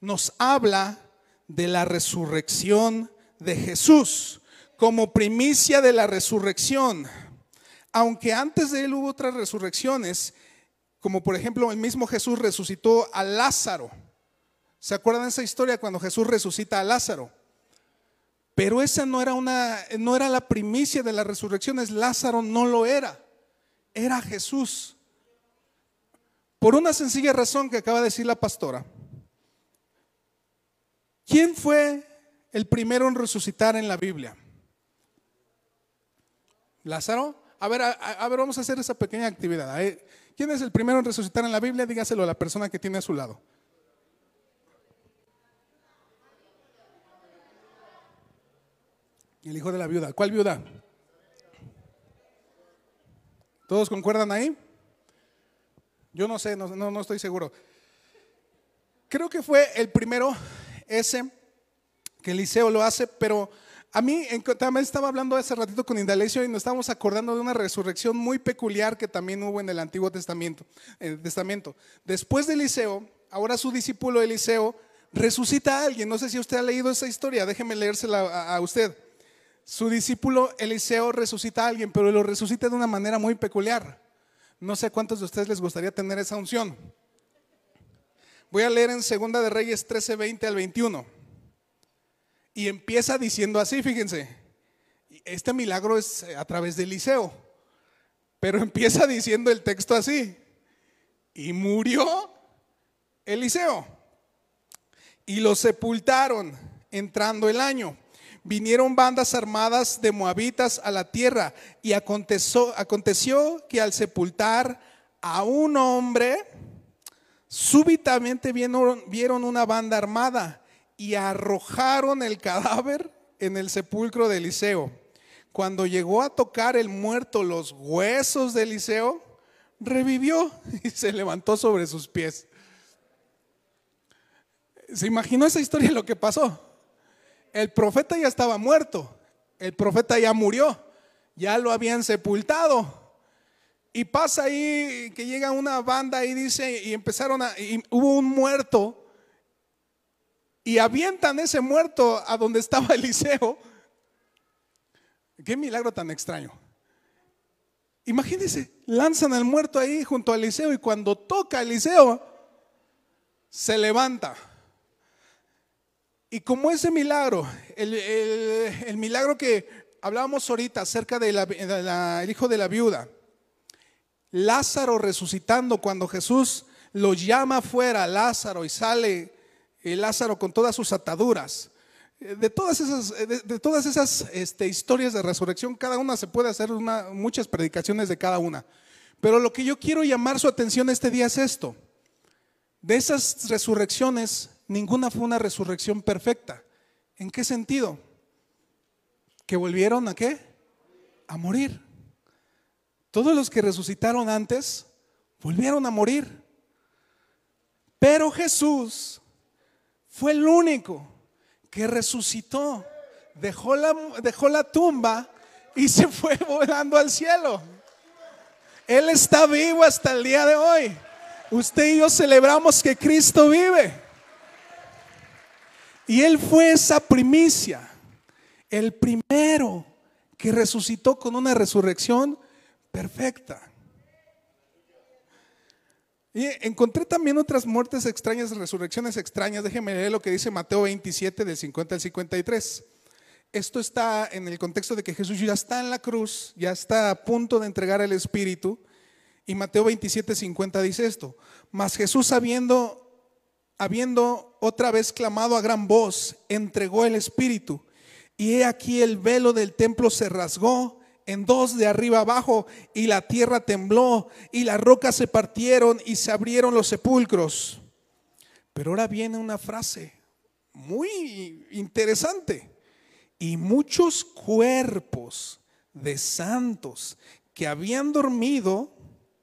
nos habla de la resurrección de Jesús, como primicia de la resurrección. Aunque antes de él hubo otras resurrecciones, como por ejemplo el mismo Jesús resucitó a Lázaro. ¿Se acuerdan esa historia cuando Jesús resucita a Lázaro? Pero esa no era una no era la primicia de las resurrecciones, Lázaro no lo era. Era Jesús. Por una sencilla razón que acaba de decir la pastora. ¿Quién fue el primero en resucitar en la Biblia? Lázaro. A ver, a, ver, vamos a hacer esa pequeña actividad. ¿Quién es el primero en resucitar en la Biblia? Dígaselo a la persona que tiene a su lado. El hijo de la viuda. ¿Cuál viuda? ¿Todos concuerdan ahí? Yo no sé, no, no, estoy seguro. Creo que fue el primero ese que Eliseo lo hace, pero a mí también estaba hablando hace ratito con Indalecio y nos estábamos acordando de una resurrección muy peculiar que también hubo en el Antiguo Testamento. El Testamento. Después de Eliseo, ahora su discípulo Eliseo resucita a alguien. No sé si usted ha leído esa historia, déjeme leérsela a usted su discípulo Eliseo resucita a alguien, pero lo resucita de una manera muy peculiar. No sé cuántos de ustedes les gustaría tener esa unción. Voy a leer en Segunda de Reyes 13, 20 al 21. Y empieza diciendo así, fíjense. Este milagro es eh, a través de Eliseo. Pero empieza diciendo el texto así. Y murió Eliseo. Y lo sepultaron entrando el año vinieron bandas armadas de moabitas a la tierra y aconteció, aconteció que al sepultar a un hombre, súbitamente vieron, vieron una banda armada y arrojaron el cadáver en el sepulcro de Eliseo. Cuando llegó a tocar el muerto los huesos de Eliseo, revivió y se levantó sobre sus pies. ¿Se imaginó esa historia lo que pasó? El profeta ya estaba muerto, el profeta ya murió, ya lo habían sepultado. Y pasa ahí que llega una banda y dice, y empezaron a, y hubo un muerto, y avientan ese muerto a donde estaba Eliseo. Qué milagro tan extraño. Imagínense, lanzan al muerto ahí junto a Eliseo y cuando toca a Eliseo, se levanta. Y como ese milagro, el, milagro que hablábamos ahorita acerca del hijo de la viuda, Lázaro resucitando cuando Jesús lo llama fuera, Lázaro, y sale el Lázaro con todas sus ataduras. De todas esas, de, todas esas este, historias de resurrección, cada una se puede hacer muchas predicaciones de cada una. Pero lo que yo quiero llamar su atención este día es esto. De esas resurrecciones, ninguna fue una resurrección perfecta. ¿En qué sentido? Que volvieron a qué? A morir. Todos los que resucitaron antes volvieron a morir. Pero Jesús fue el único que resucitó, dejó la, dejó la tumba y se fue volando al cielo. Él está vivo hasta el día de hoy. Usted y yo celebramos que Cristo vive. Y Él fue esa primicia, el primero que resucitó con una resurrección perfecta. Y encontré también otras muertes extrañas, resurrecciones extrañas. Déjenme leer lo que dice Mateo 27 del 50 al 53. Esto está en el contexto de que Jesús ya está en la cruz, ya está a punto de entregar el Espíritu. Y Mateo 27, 50 dice esto. Mas Jesús habiendo, habiendo otra vez clamado a gran voz, entregó el Espíritu. Y he aquí el velo del templo se rasgó en dos de arriba abajo, y la tierra tembló, y las rocas se partieron, y se abrieron los sepulcros. Pero ahora viene una frase muy interesante. Y muchos cuerpos de santos que habían dormido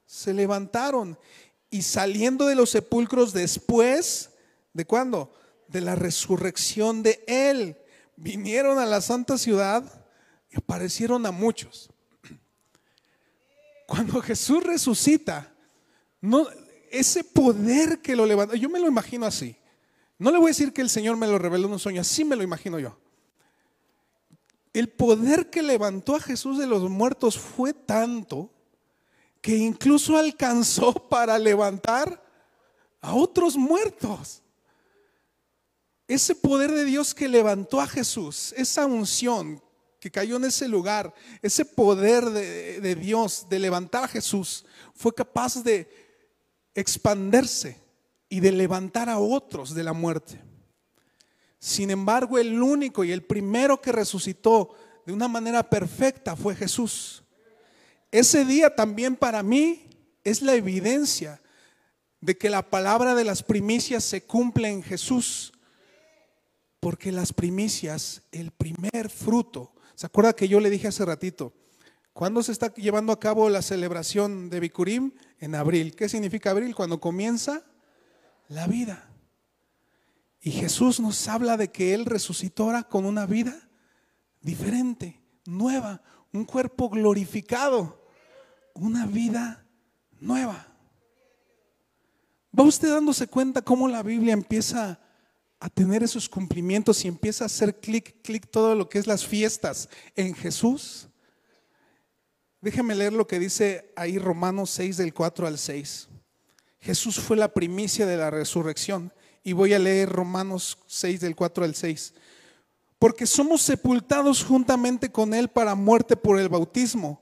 se levantaron y saliendo de los sepulcros después, ¿de cuándo? De la resurrección de Él, vinieron a la santa ciudad y aparecieron a muchos. Cuando Jesús resucita, no, ese poder que lo levantó, yo me lo imagino así. No le voy a decir que el Señor me lo reveló en un sueño, así me lo imagino yo. El poder que levantó a Jesús de los muertos fue tanto que incluso alcanzó para levantar a otros muertos. Ese poder de Dios que levantó a Jesús, esa unción que cayó en ese lugar, ese poder de, Dios de levantar a Jesús, fue capaz de expanderse y de levantar a otros de la muerte. Sin embargo, el único y el primero que resucitó de una manera perfecta fue Jesús. Ese día también para mí es la evidencia de que la palabra de las primicias se cumple en Jesús. Porque las primicias, el primer fruto, ¿Se acuerda que yo le dije hace ratito? ¿Cuándo se está llevando a cabo la celebración de Bikurim? En abril. ¿Qué significa abril? Cuando comienza la vida. Y Jesús nos habla de que Él resucitó ahora con una vida diferente, nueva, un cuerpo glorificado, una vida nueva. ¿Va usted dándose cuenta cómo la Biblia empieza a tener esos cumplimientos y empieza a hacer clic, clic todo lo que es las fiestas en Jesús. Déjeme leer lo que dice ahí Romanos 6 del 4 al 6. Jesús fue la primicia de la resurrección y voy a leer Romanos 6 del 4 al 6. Porque somos sepultados juntamente con Él para muerte por el bautismo,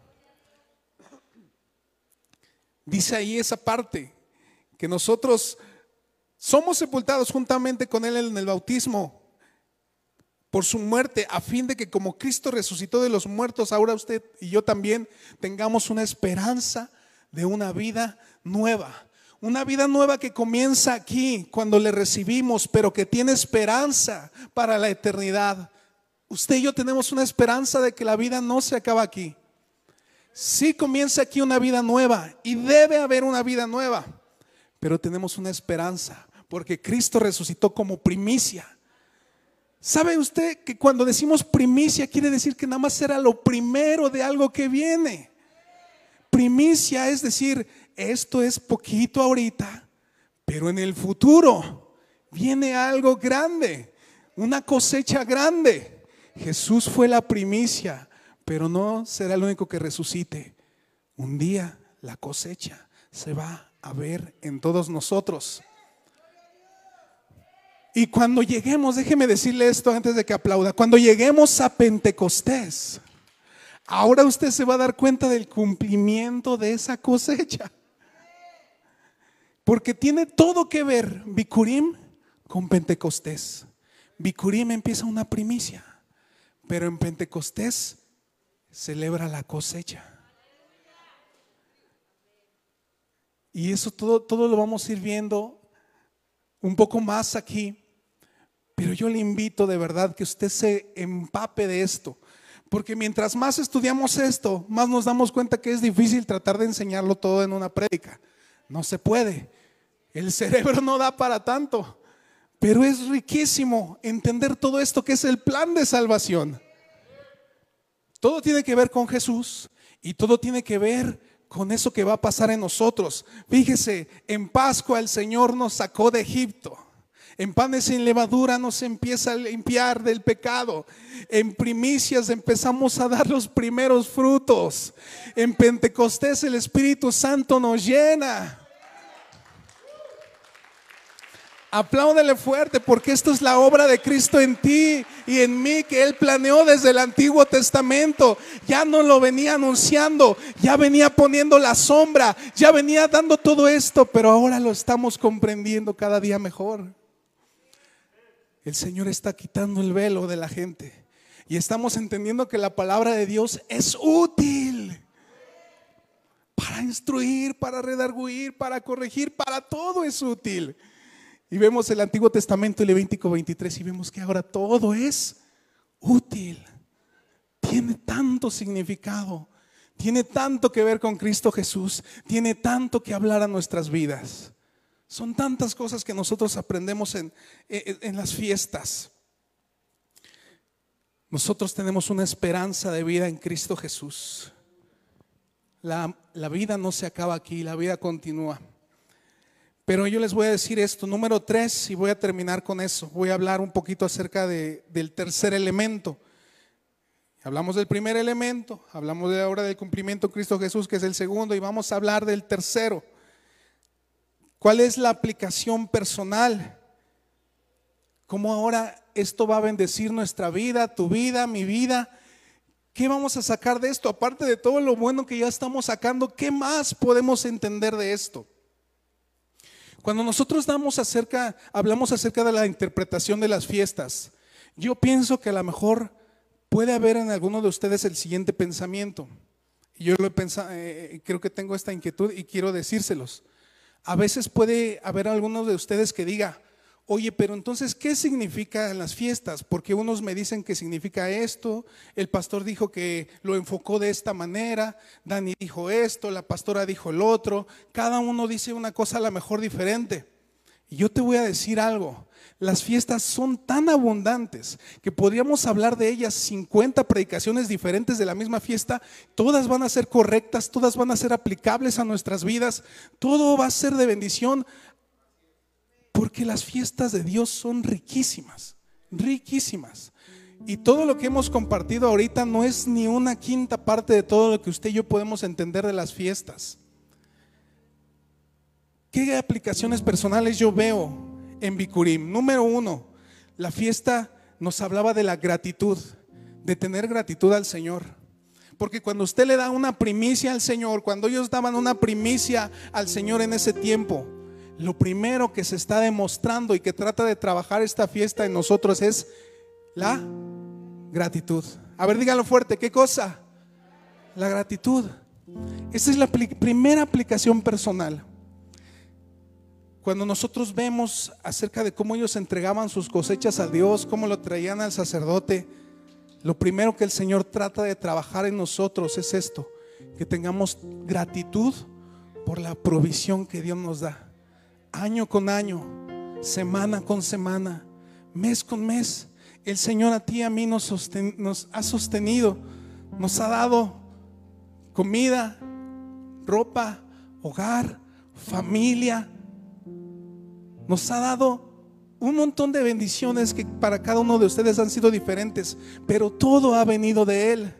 Dice ahí esa parte, que nosotros somos sepultados juntamente con Él en el bautismo por su muerte, a fin de que como Cristo resucitó de los muertos, ahora usted y yo también tengamos una esperanza de una vida nueva. Una vida nueva que comienza aquí cuando le recibimos, pero que tiene esperanza para la eternidad. Usted y yo tenemos una esperanza de que la vida no se acaba aquí. Sí comienza aquí una vida nueva y debe haber una vida nueva, pero tenemos una esperanza porque Cristo resucitó como primicia ¿Sabe usted que cuando decimos primicia quiere decir que nada más será lo primero de algo que viene? Primicia es decir, esto es poquito ahorita, pero en el futuro viene algo grande, una cosecha grande. Jesús fue la primicia, pero no será el único que resucite. Un día la cosecha se va a ver en todos nosotros. Y cuando lleguemos, déjeme decirle esto antes de que aplauda, cuando lleguemos a Pentecostés, ahora usted se va a dar cuenta del cumplimiento de esa cosecha. Porque tiene todo que ver Bicurim con Pentecostés. Bicurim empieza una primicia, pero en Pentecostés celebra la cosecha. Y eso todo, todo lo vamos a ir viendo un poco más aquí. Pero yo le invito de verdad que usted se empape de esto. Porque mientras más estudiamos esto, más nos damos cuenta que es difícil tratar de enseñarlo todo en una prédica. No se puede. El cerebro no da para tanto. Pero es riquísimo entender todo esto que es el plan de salvación. Todo tiene que ver con Jesús y todo tiene que ver con eso que va a pasar en nosotros. Fíjese, en Pascua el Señor nos sacó de Egipto. En panes sin levadura nos empieza a limpiar del pecado. En primicias empezamos a dar los primeros frutos. En Pentecostés el Espíritu Santo nos llena. Apláudele fuerte porque esto es la obra de Cristo en ti y en mí que Él planeó desde el Antiguo Testamento. Ya no lo venía anunciando, ya venía poniendo la sombra, ya venía dando todo esto, pero ahora lo estamos comprendiendo cada día mejor. El Señor está quitando el velo de la gente y estamos entendiendo que la palabra de Dios es útil para instruir, para redarguir, para corregir, para todo es útil. Y vemos el Antiguo Testamento, Levítico 23, y vemos que ahora todo es útil. Tiene tanto significado, tiene tanto que ver con Cristo Jesús, tiene tanto que hablar a nuestras vidas. Son tantas cosas que nosotros aprendemos en, en, las fiestas. Nosotros tenemos una esperanza de vida en Cristo Jesús. La, la vida no se acaba aquí, la vida continúa. Pero yo les voy a decir esto, número tres, y voy a terminar con eso. Voy a hablar un poquito acerca del tercer elemento. Hablamos del primer elemento, hablamos de ahora del cumplimiento de Cristo Jesús, que es el segundo, y vamos a hablar del tercero. ¿Cuál es la aplicación personal? ¿Cómo ahora esto va a bendecir nuestra vida, tu vida, mi vida? ¿Qué vamos a sacar de esto? Aparte de todo lo bueno que ya estamos sacando, ¿qué más podemos entender de esto? Cuando nosotros damos acerca, hablamos acerca de la interpretación de las fiestas, yo pienso que a lo mejor puede haber en alguno de ustedes el siguiente pensamiento. Yo eh, eh, creo que tengo esta inquietud y quiero decírselos. A veces puede haber algunos de ustedes que diga, Oye, pero entonces, ¿qué significan las fiestas? Porque unos me dicen que significa esto, el pastor dijo que lo enfocó de esta manera, Dani dijo esto, la pastora dijo el otro, cada uno dice una cosa a lo mejor diferente. Y yo te voy a decir algo, las fiestas son tan abundantes que podríamos hablar de ellas 50 predicaciones diferentes de la misma fiesta, todas van a ser correctas, todas van a ser aplicables a nuestras vidas, todo va a ser de bendición porque las fiestas de Dios son riquísimas, riquísimas. Y todo lo que hemos compartido ahorita no es ni una quinta parte de todo lo que usted y yo podemos entender de las fiestas. ¿Qué aplicaciones personales yo veo en Bicurim? Número uno, la fiesta nos hablaba de la gratitud, de tener gratitud al Señor. Porque cuando usted le da una primicia al Señor, cuando ellos daban una primicia al Señor en ese tiempo, lo primero que se está demostrando y que trata de trabajar esta fiesta en nosotros es la gratitud. A ver, díganlo fuerte, ¿qué cosa? La gratitud. Esa es la primera aplicación personal. Cuando nosotros vemos acerca de cómo ellos entregaban sus cosechas a Dios, cómo lo traían al sacerdote, lo primero que el Señor trata de trabajar en nosotros es esto, que tengamos gratitud por la provisión que Dios nos da año con año, semana con semana, mes con mes. El Señor a ti y a mí nos, nos ha sostenido, nos ha dado comida, ropa, hogar, familia. Nos ha dado un montón de bendiciones que para cada uno de ustedes han sido diferentes, pero todo ha venido de Él.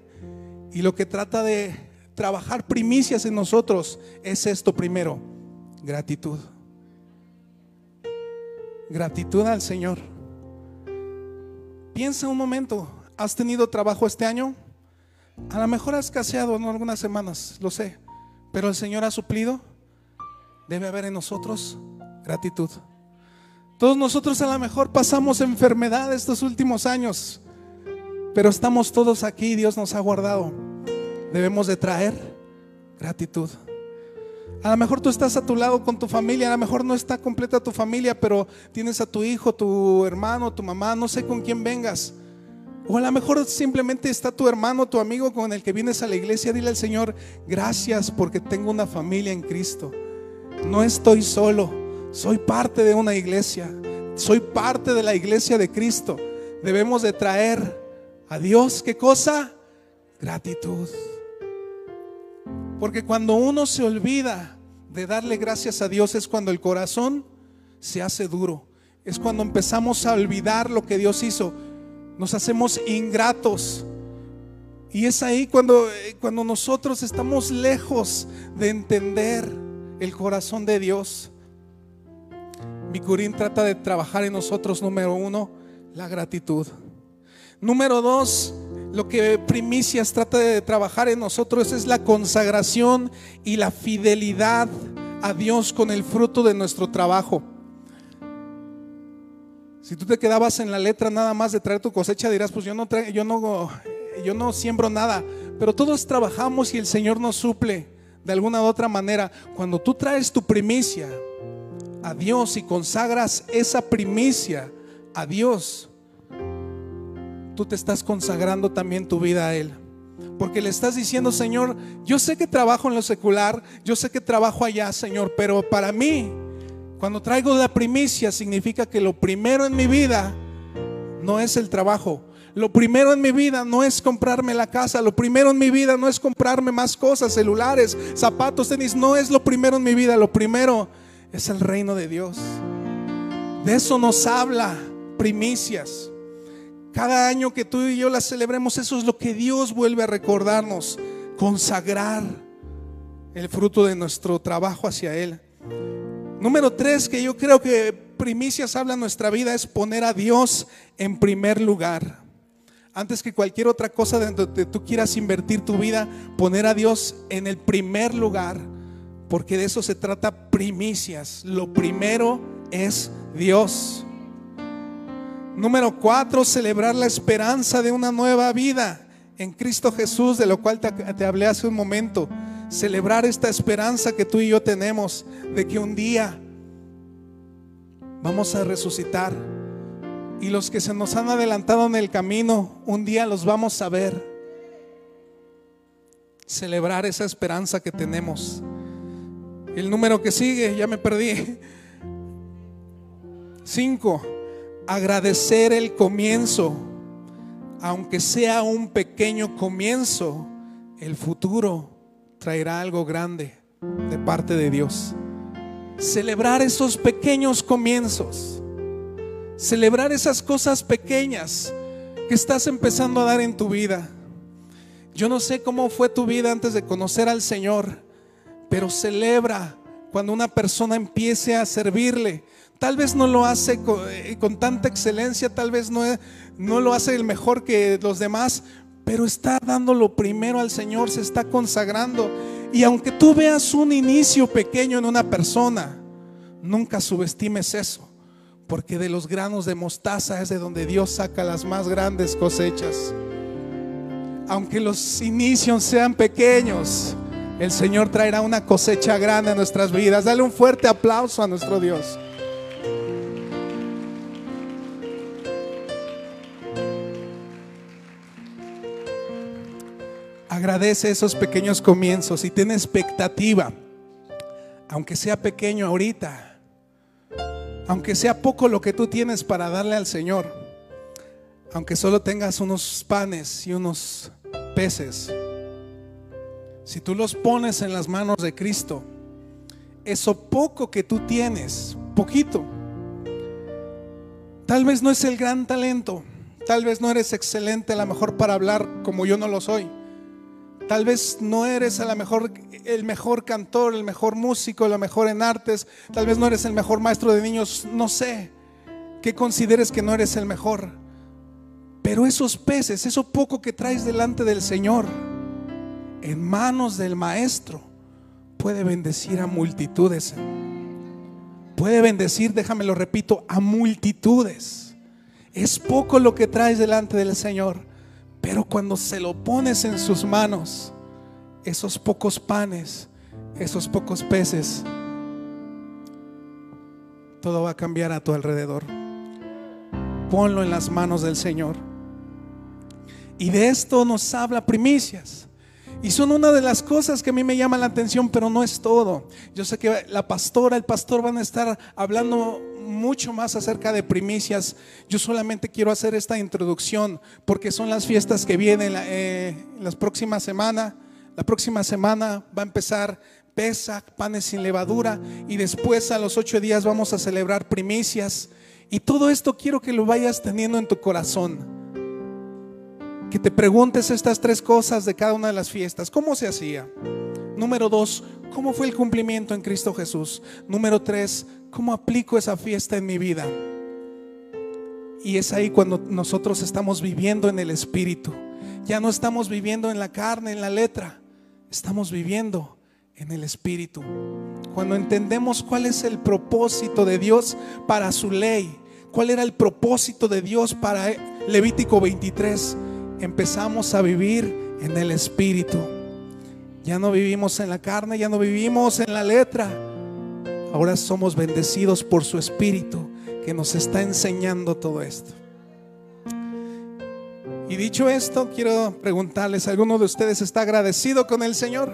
Y lo que trata de trabajar primicias en nosotros es esto primero, gratitud. Gratitud al Señor. Piensa un momento, ¿has tenido trabajo este año? A lo mejor ha escaseado en algunas semanas, lo sé, pero el Señor ha suplido. Debe haber en nosotros gratitud. Todos nosotros a lo mejor pasamos enfermedad estos últimos años, pero estamos todos aquí, Dios nos ha guardado. Debemos de traer gratitud. A lo mejor tú estás a tu lado con tu familia, a lo mejor no está completa tu familia, pero tienes a tu hijo, tu hermano, tu mamá, no sé con quién vengas. O a lo mejor simplemente está tu hermano, tu amigo con el que vienes a la iglesia. Dile al Señor, gracias porque tengo una familia en Cristo. No estoy solo soy parte de una iglesia, soy parte de la iglesia de Cristo. Debemos de traer a Dios, ¿qué cosa? Gratitud. Porque cuando uno se olvida de darle gracias a Dios es cuando el corazón se hace duro. Es cuando empezamos a olvidar lo que Dios hizo. Nos hacemos ingratos. Y es ahí cuando, eh, cuando nosotros estamos lejos de entender el corazón de Dios. Bicurín trata de trabajar en nosotros, número uno, la gratitud. Número dos, lo que Primicias trata de trabajar en nosotros es la consagración y la fidelidad a Dios con el fruto de nuestro trabajo. Si tú te quedabas en la letra nada más de traer tu cosecha, dirás, pues yo no, yo no, yo no siembro nada, pero todos trabajamos y el Señor nos suple de alguna u otra manera. Cuando tú traes tu primicia, a Dios y consagras esa primicia a Dios, tú te estás consagrando también tu vida a Él. Porque le estás diciendo, Señor, yo sé que trabajo en lo secular, yo sé que trabajo allá, Señor, pero para mí, cuando traigo la primicia, significa que lo primero en mi vida no es el trabajo. Lo primero en mi vida no es comprarme la casa, lo primero en mi vida no es comprarme más cosas, celulares, zapatos, tenis, no es lo primero en mi vida, lo primero es el reino de Dios. De eso nos habla primicias. Cada año que tú y yo las celebremos, eso es lo que Dios vuelve a recordarnos, consagrar el fruto de nuestro trabajo hacia Él. Número tres, que yo creo que primicias habla nuestra vida, es poner a Dios en primer lugar. Antes que cualquier otra cosa donde tú quieras invertir tu vida, poner a Dios en el primer lugar porque de eso se trata primicias. Lo primero es Dios. Número cuatro, celebrar la esperanza de una nueva vida en Cristo Jesús, de lo cual te, te, hablé hace un momento. Celebrar esta esperanza que tú y yo tenemos de que un día vamos a resucitar. Y los que se nos han adelantado en el camino, un día los vamos a ver. Celebrar esa esperanza que tenemos. El número que sigue, ya me perdí. Cinco, agradecer el comienzo. Aunque sea un pequeño comienzo, el futuro traerá algo grande de parte de Dios. Celebrar esos pequeños comienzos. Celebrar esas cosas pequeñas que estás empezando a dar en tu vida. Yo no sé cómo fue tu vida antes de conocer al Señor pero celebra cuando una persona empiece a servirle. Tal vez no lo hace eh, con, tanta excelencia, tal vez no, no lo hace el mejor que los demás, pero está dando lo primero al Señor, se está consagrando. Y aunque tú veas un inicio pequeño en una persona, nunca subestimes eso, porque de los granos de mostaza es de donde Dios saca las más grandes cosechas. Aunque los inicios sean pequeños, el Señor traerá una cosecha grande a nuestras vidas. Dale un fuerte aplauso a nuestro Dios. Agradece esos pequeños comienzos y ten expectativa, aunque sea pequeño ahorita, aunque sea poco lo que tú tienes para darle al Señor, aunque solo tengas unos panes y unos peces. Si tú los pones en las manos de Cristo, eso poco que tú tienes, poquito, Tal vez no es el gran talento, tal vez no eres excelente a lo mejor para hablar como yo no lo soy. Tal vez no eres a lo mejor el mejor cantor, el mejor músico, lo mejor en artes, tal vez no eres el mejor maestro de niños, no sé. Que consideres que no eres el mejor. Pero esos peces, eso poco que traes delante del Señor, en manos del maestro, puede bendecir a multitudes. Puede bendecir, déjame lo repito, a multitudes. Es poco lo que traes delante del Señor, pero cuando se lo pones en sus manos, esos pocos panes, esos pocos peces, todo va a cambiar a tu alrededor. Ponlo en las manos del Señor. Y de esto nos habla primicias. Y son una de las cosas que a mí me llama la atención, pero no es todo. Yo sé que la pastora, el pastor van a estar hablando mucho más acerca de primicias. Yo solamente quiero hacer esta introducción porque son las fiestas que vienen eh, las próximas semanas. La próxima semana va a empezar pesa, panes sin levadura y después a los ocho días vamos a celebrar primicias. Y todo esto quiero que lo vayas teniendo en tu corazón que te preguntes estas tres cosas de cada una de las fiestas. ¿Cómo se hacía? Número dos, ¿cómo fue el cumplimiento en Cristo Jesús? Número tres, ¿cómo aplico esa fiesta en mi vida? Y es ahí cuando nosotros estamos viviendo en el Espíritu. Ya no estamos viviendo en la carne, en la letra. Estamos viviendo en el Espíritu. Cuando entendemos cuál es el propósito de Dios para su ley, cuál era el propósito de Dios para Levítico 23 empezamos a vivir en el Espíritu. Ya no vivimos en la carne, ya no vivimos en la letra. Ahora somos bendecidos por su Espíritu que nos está enseñando todo esto. Y dicho esto, quiero preguntarles, ¿alguno de ustedes está agradecido con el Señor?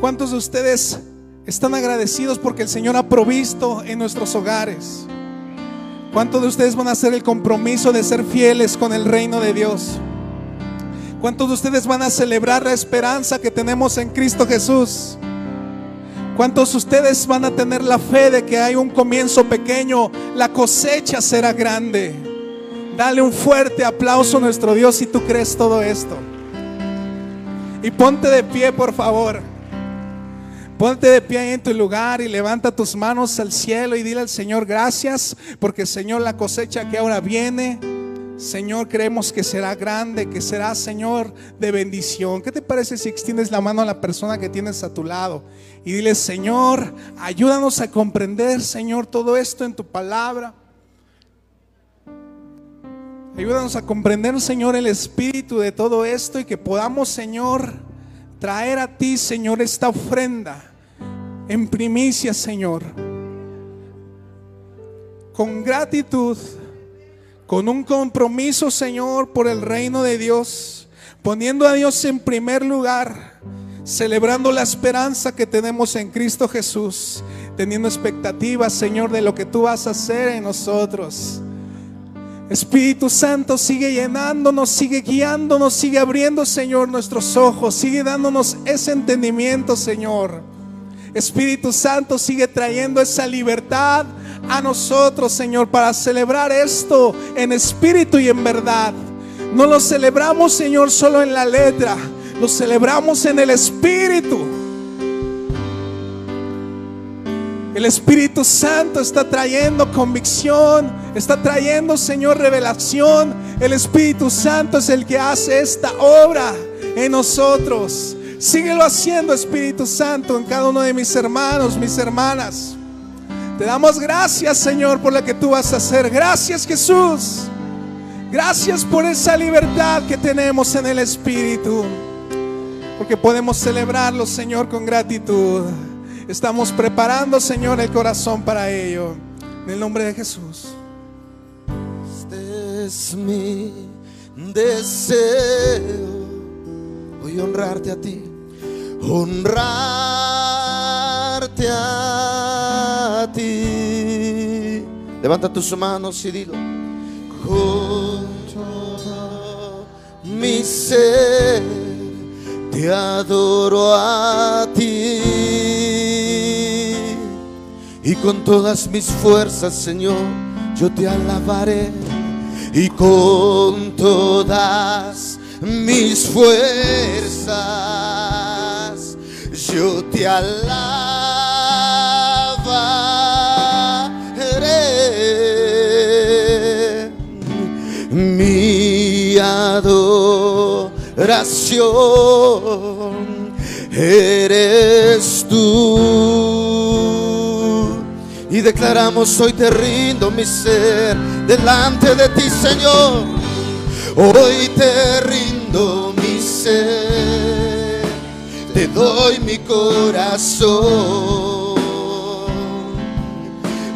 ¿Cuántos de ustedes están agradecidos porque el Señor ha provisto en nuestros hogares? ¿Cuántos de ustedes van a hacer el compromiso de ser fieles con el reino de Dios? ¿Cuántos de ustedes van a celebrar la esperanza que tenemos en Cristo Jesús? ¿Cuántos de ustedes van a tener la fe de que hay un comienzo pequeño, la cosecha será grande? Dale un fuerte aplauso a nuestro Dios si tú crees todo esto. Y ponte de pie, por favor. Ponte de pie en tu lugar y levanta tus manos al cielo y dile al Señor gracias, porque Señor la cosecha que ahora viene, Señor creemos que será grande, que será Señor de bendición. ¿Qué te parece si extiendes la mano a la persona que tienes a tu lado y dile, Señor, ayúdanos a comprender, Señor, todo esto en tu palabra? Ayúdanos a comprender, Señor, el espíritu de todo esto y que podamos, Señor, traer a ti, Señor, esta ofrenda en primicia, Señor. Con gratitud, con un compromiso, Señor, por el reino de Dios, poniendo a Dios en primer lugar, celebrando la esperanza que tenemos en Cristo Jesús, teniendo expectativas, Señor, de lo que tú vas a hacer en nosotros. Espíritu Santo sigue llenándonos, sigue guiándonos, sigue abriendo, Señor, nuestros ojos, sigue dándonos ese entendimiento, Señor. Espíritu Santo sigue trayendo esa libertad a nosotros, Señor, para celebrar esto en espíritu y en verdad. No lo celebramos, Señor, solo en la letra, lo celebramos en el espíritu. El Espíritu Santo está trayendo convicción, está trayendo, Señor, revelación. El Espíritu Santo es el que hace esta obra en nosotros. Síguelo haciendo, Espíritu Santo, en cada uno de mis hermanos, mis hermanas. Te damos gracias, Señor, por lo que tú vas a hacer. Gracias, Jesús. Gracias por esa libertad que tenemos en el Espíritu. Porque podemos celebrarlo, Señor, con gratitud. Estamos preparando, Señor, el corazón para ello. En el nombre de Jesús. Este es mi deseo. Voy a honrarte a ti. Honrarte a ti. Levanta tus manos y dilo. Con todo mi ser te adoro a ti y con todas mis fuerzas, Señor, yo te alabaré y con todas mis fuerzas yo te alabaré. Adoración eres tú. Y declaramos, hoy te rindo mi ser delante de ti, Señor. Hoy te rindo mi ser, te doy mi corazón.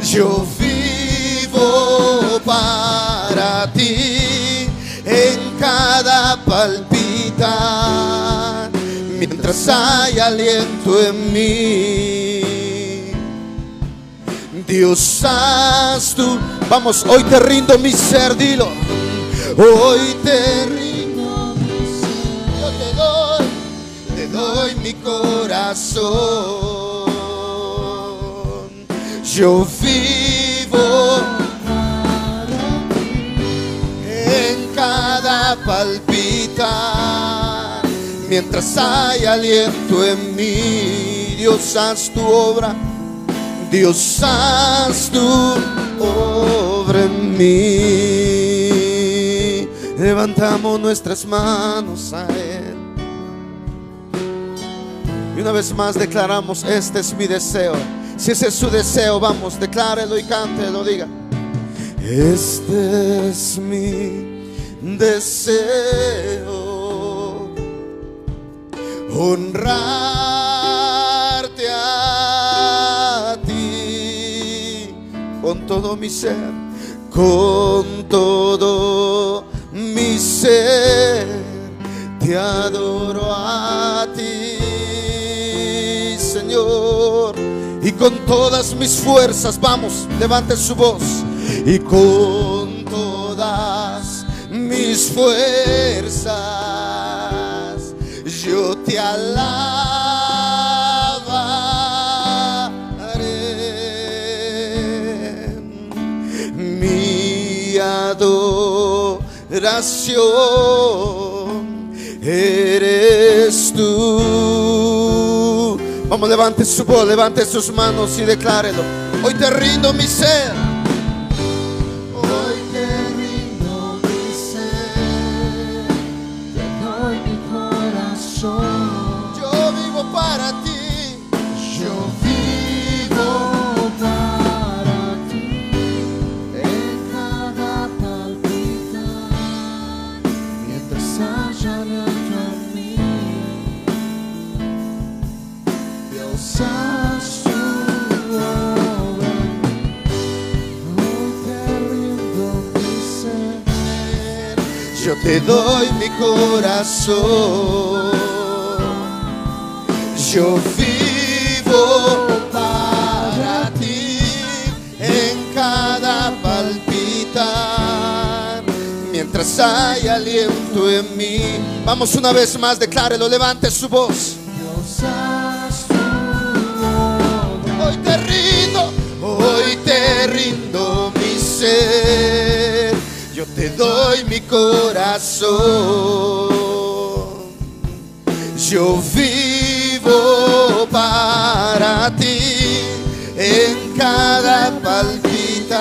Yo vivo para ti cada palpitar, mientras hay aliento en mí. Dios, haz tú. Vamos, hoy te rindo mi ser, dilo. Hoy te rindo mi ser. Yo te doy, te doy mi corazón. Yo vivo cada palpita. Mientras hay aliento en mí, Dios haz tu obra. Dios haz tu obra en mí. Levantamos nuestras manos a Él. Y una vez más declaramos, este es mi deseo. Si ese es su deseo, vamos, declárelo y cántelo, diga. Este es mi deseo. Honrarte a ti con todo mi ser, con todo mi ser. Te adoro a ti, Señor y con todas mis fuerzas, vamos, levante su voz. Y con mis fuerzas, yo te alabaré. Mi adoración eres tú. Vamos, levante su voz, levante sus manos y declárelo. Hoy te rindo mi ser. Mi corazón. Yo vivo para ti en cada palpitar. Mientras hay aliento en mí. Vamos una vez más, declárelo, levante su voz. Hoy te rindo, hoy te rindo mi ser. Yo te doy mi corazón. Yo vivo para ti en cada palpitar.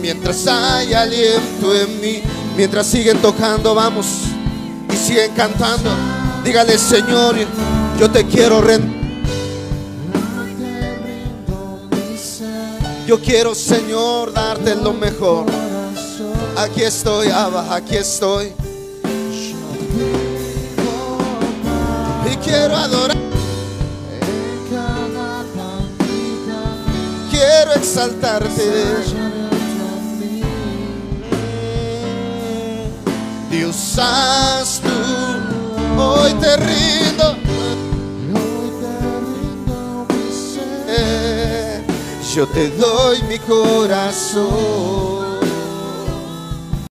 Mientras hay aliento en mí, mientras siguen tocando, vamos y siguen cantando. Dígale, Señor, yo te quiero rendir. Yo quiero, Señor, darte lo mejor. Aquí estoy, Abba, aquí estoy. Y quiero adorar, quiero exaltarte. Dios, haz tú, hoy te rindo. Eh, Yo te doy mi corazón.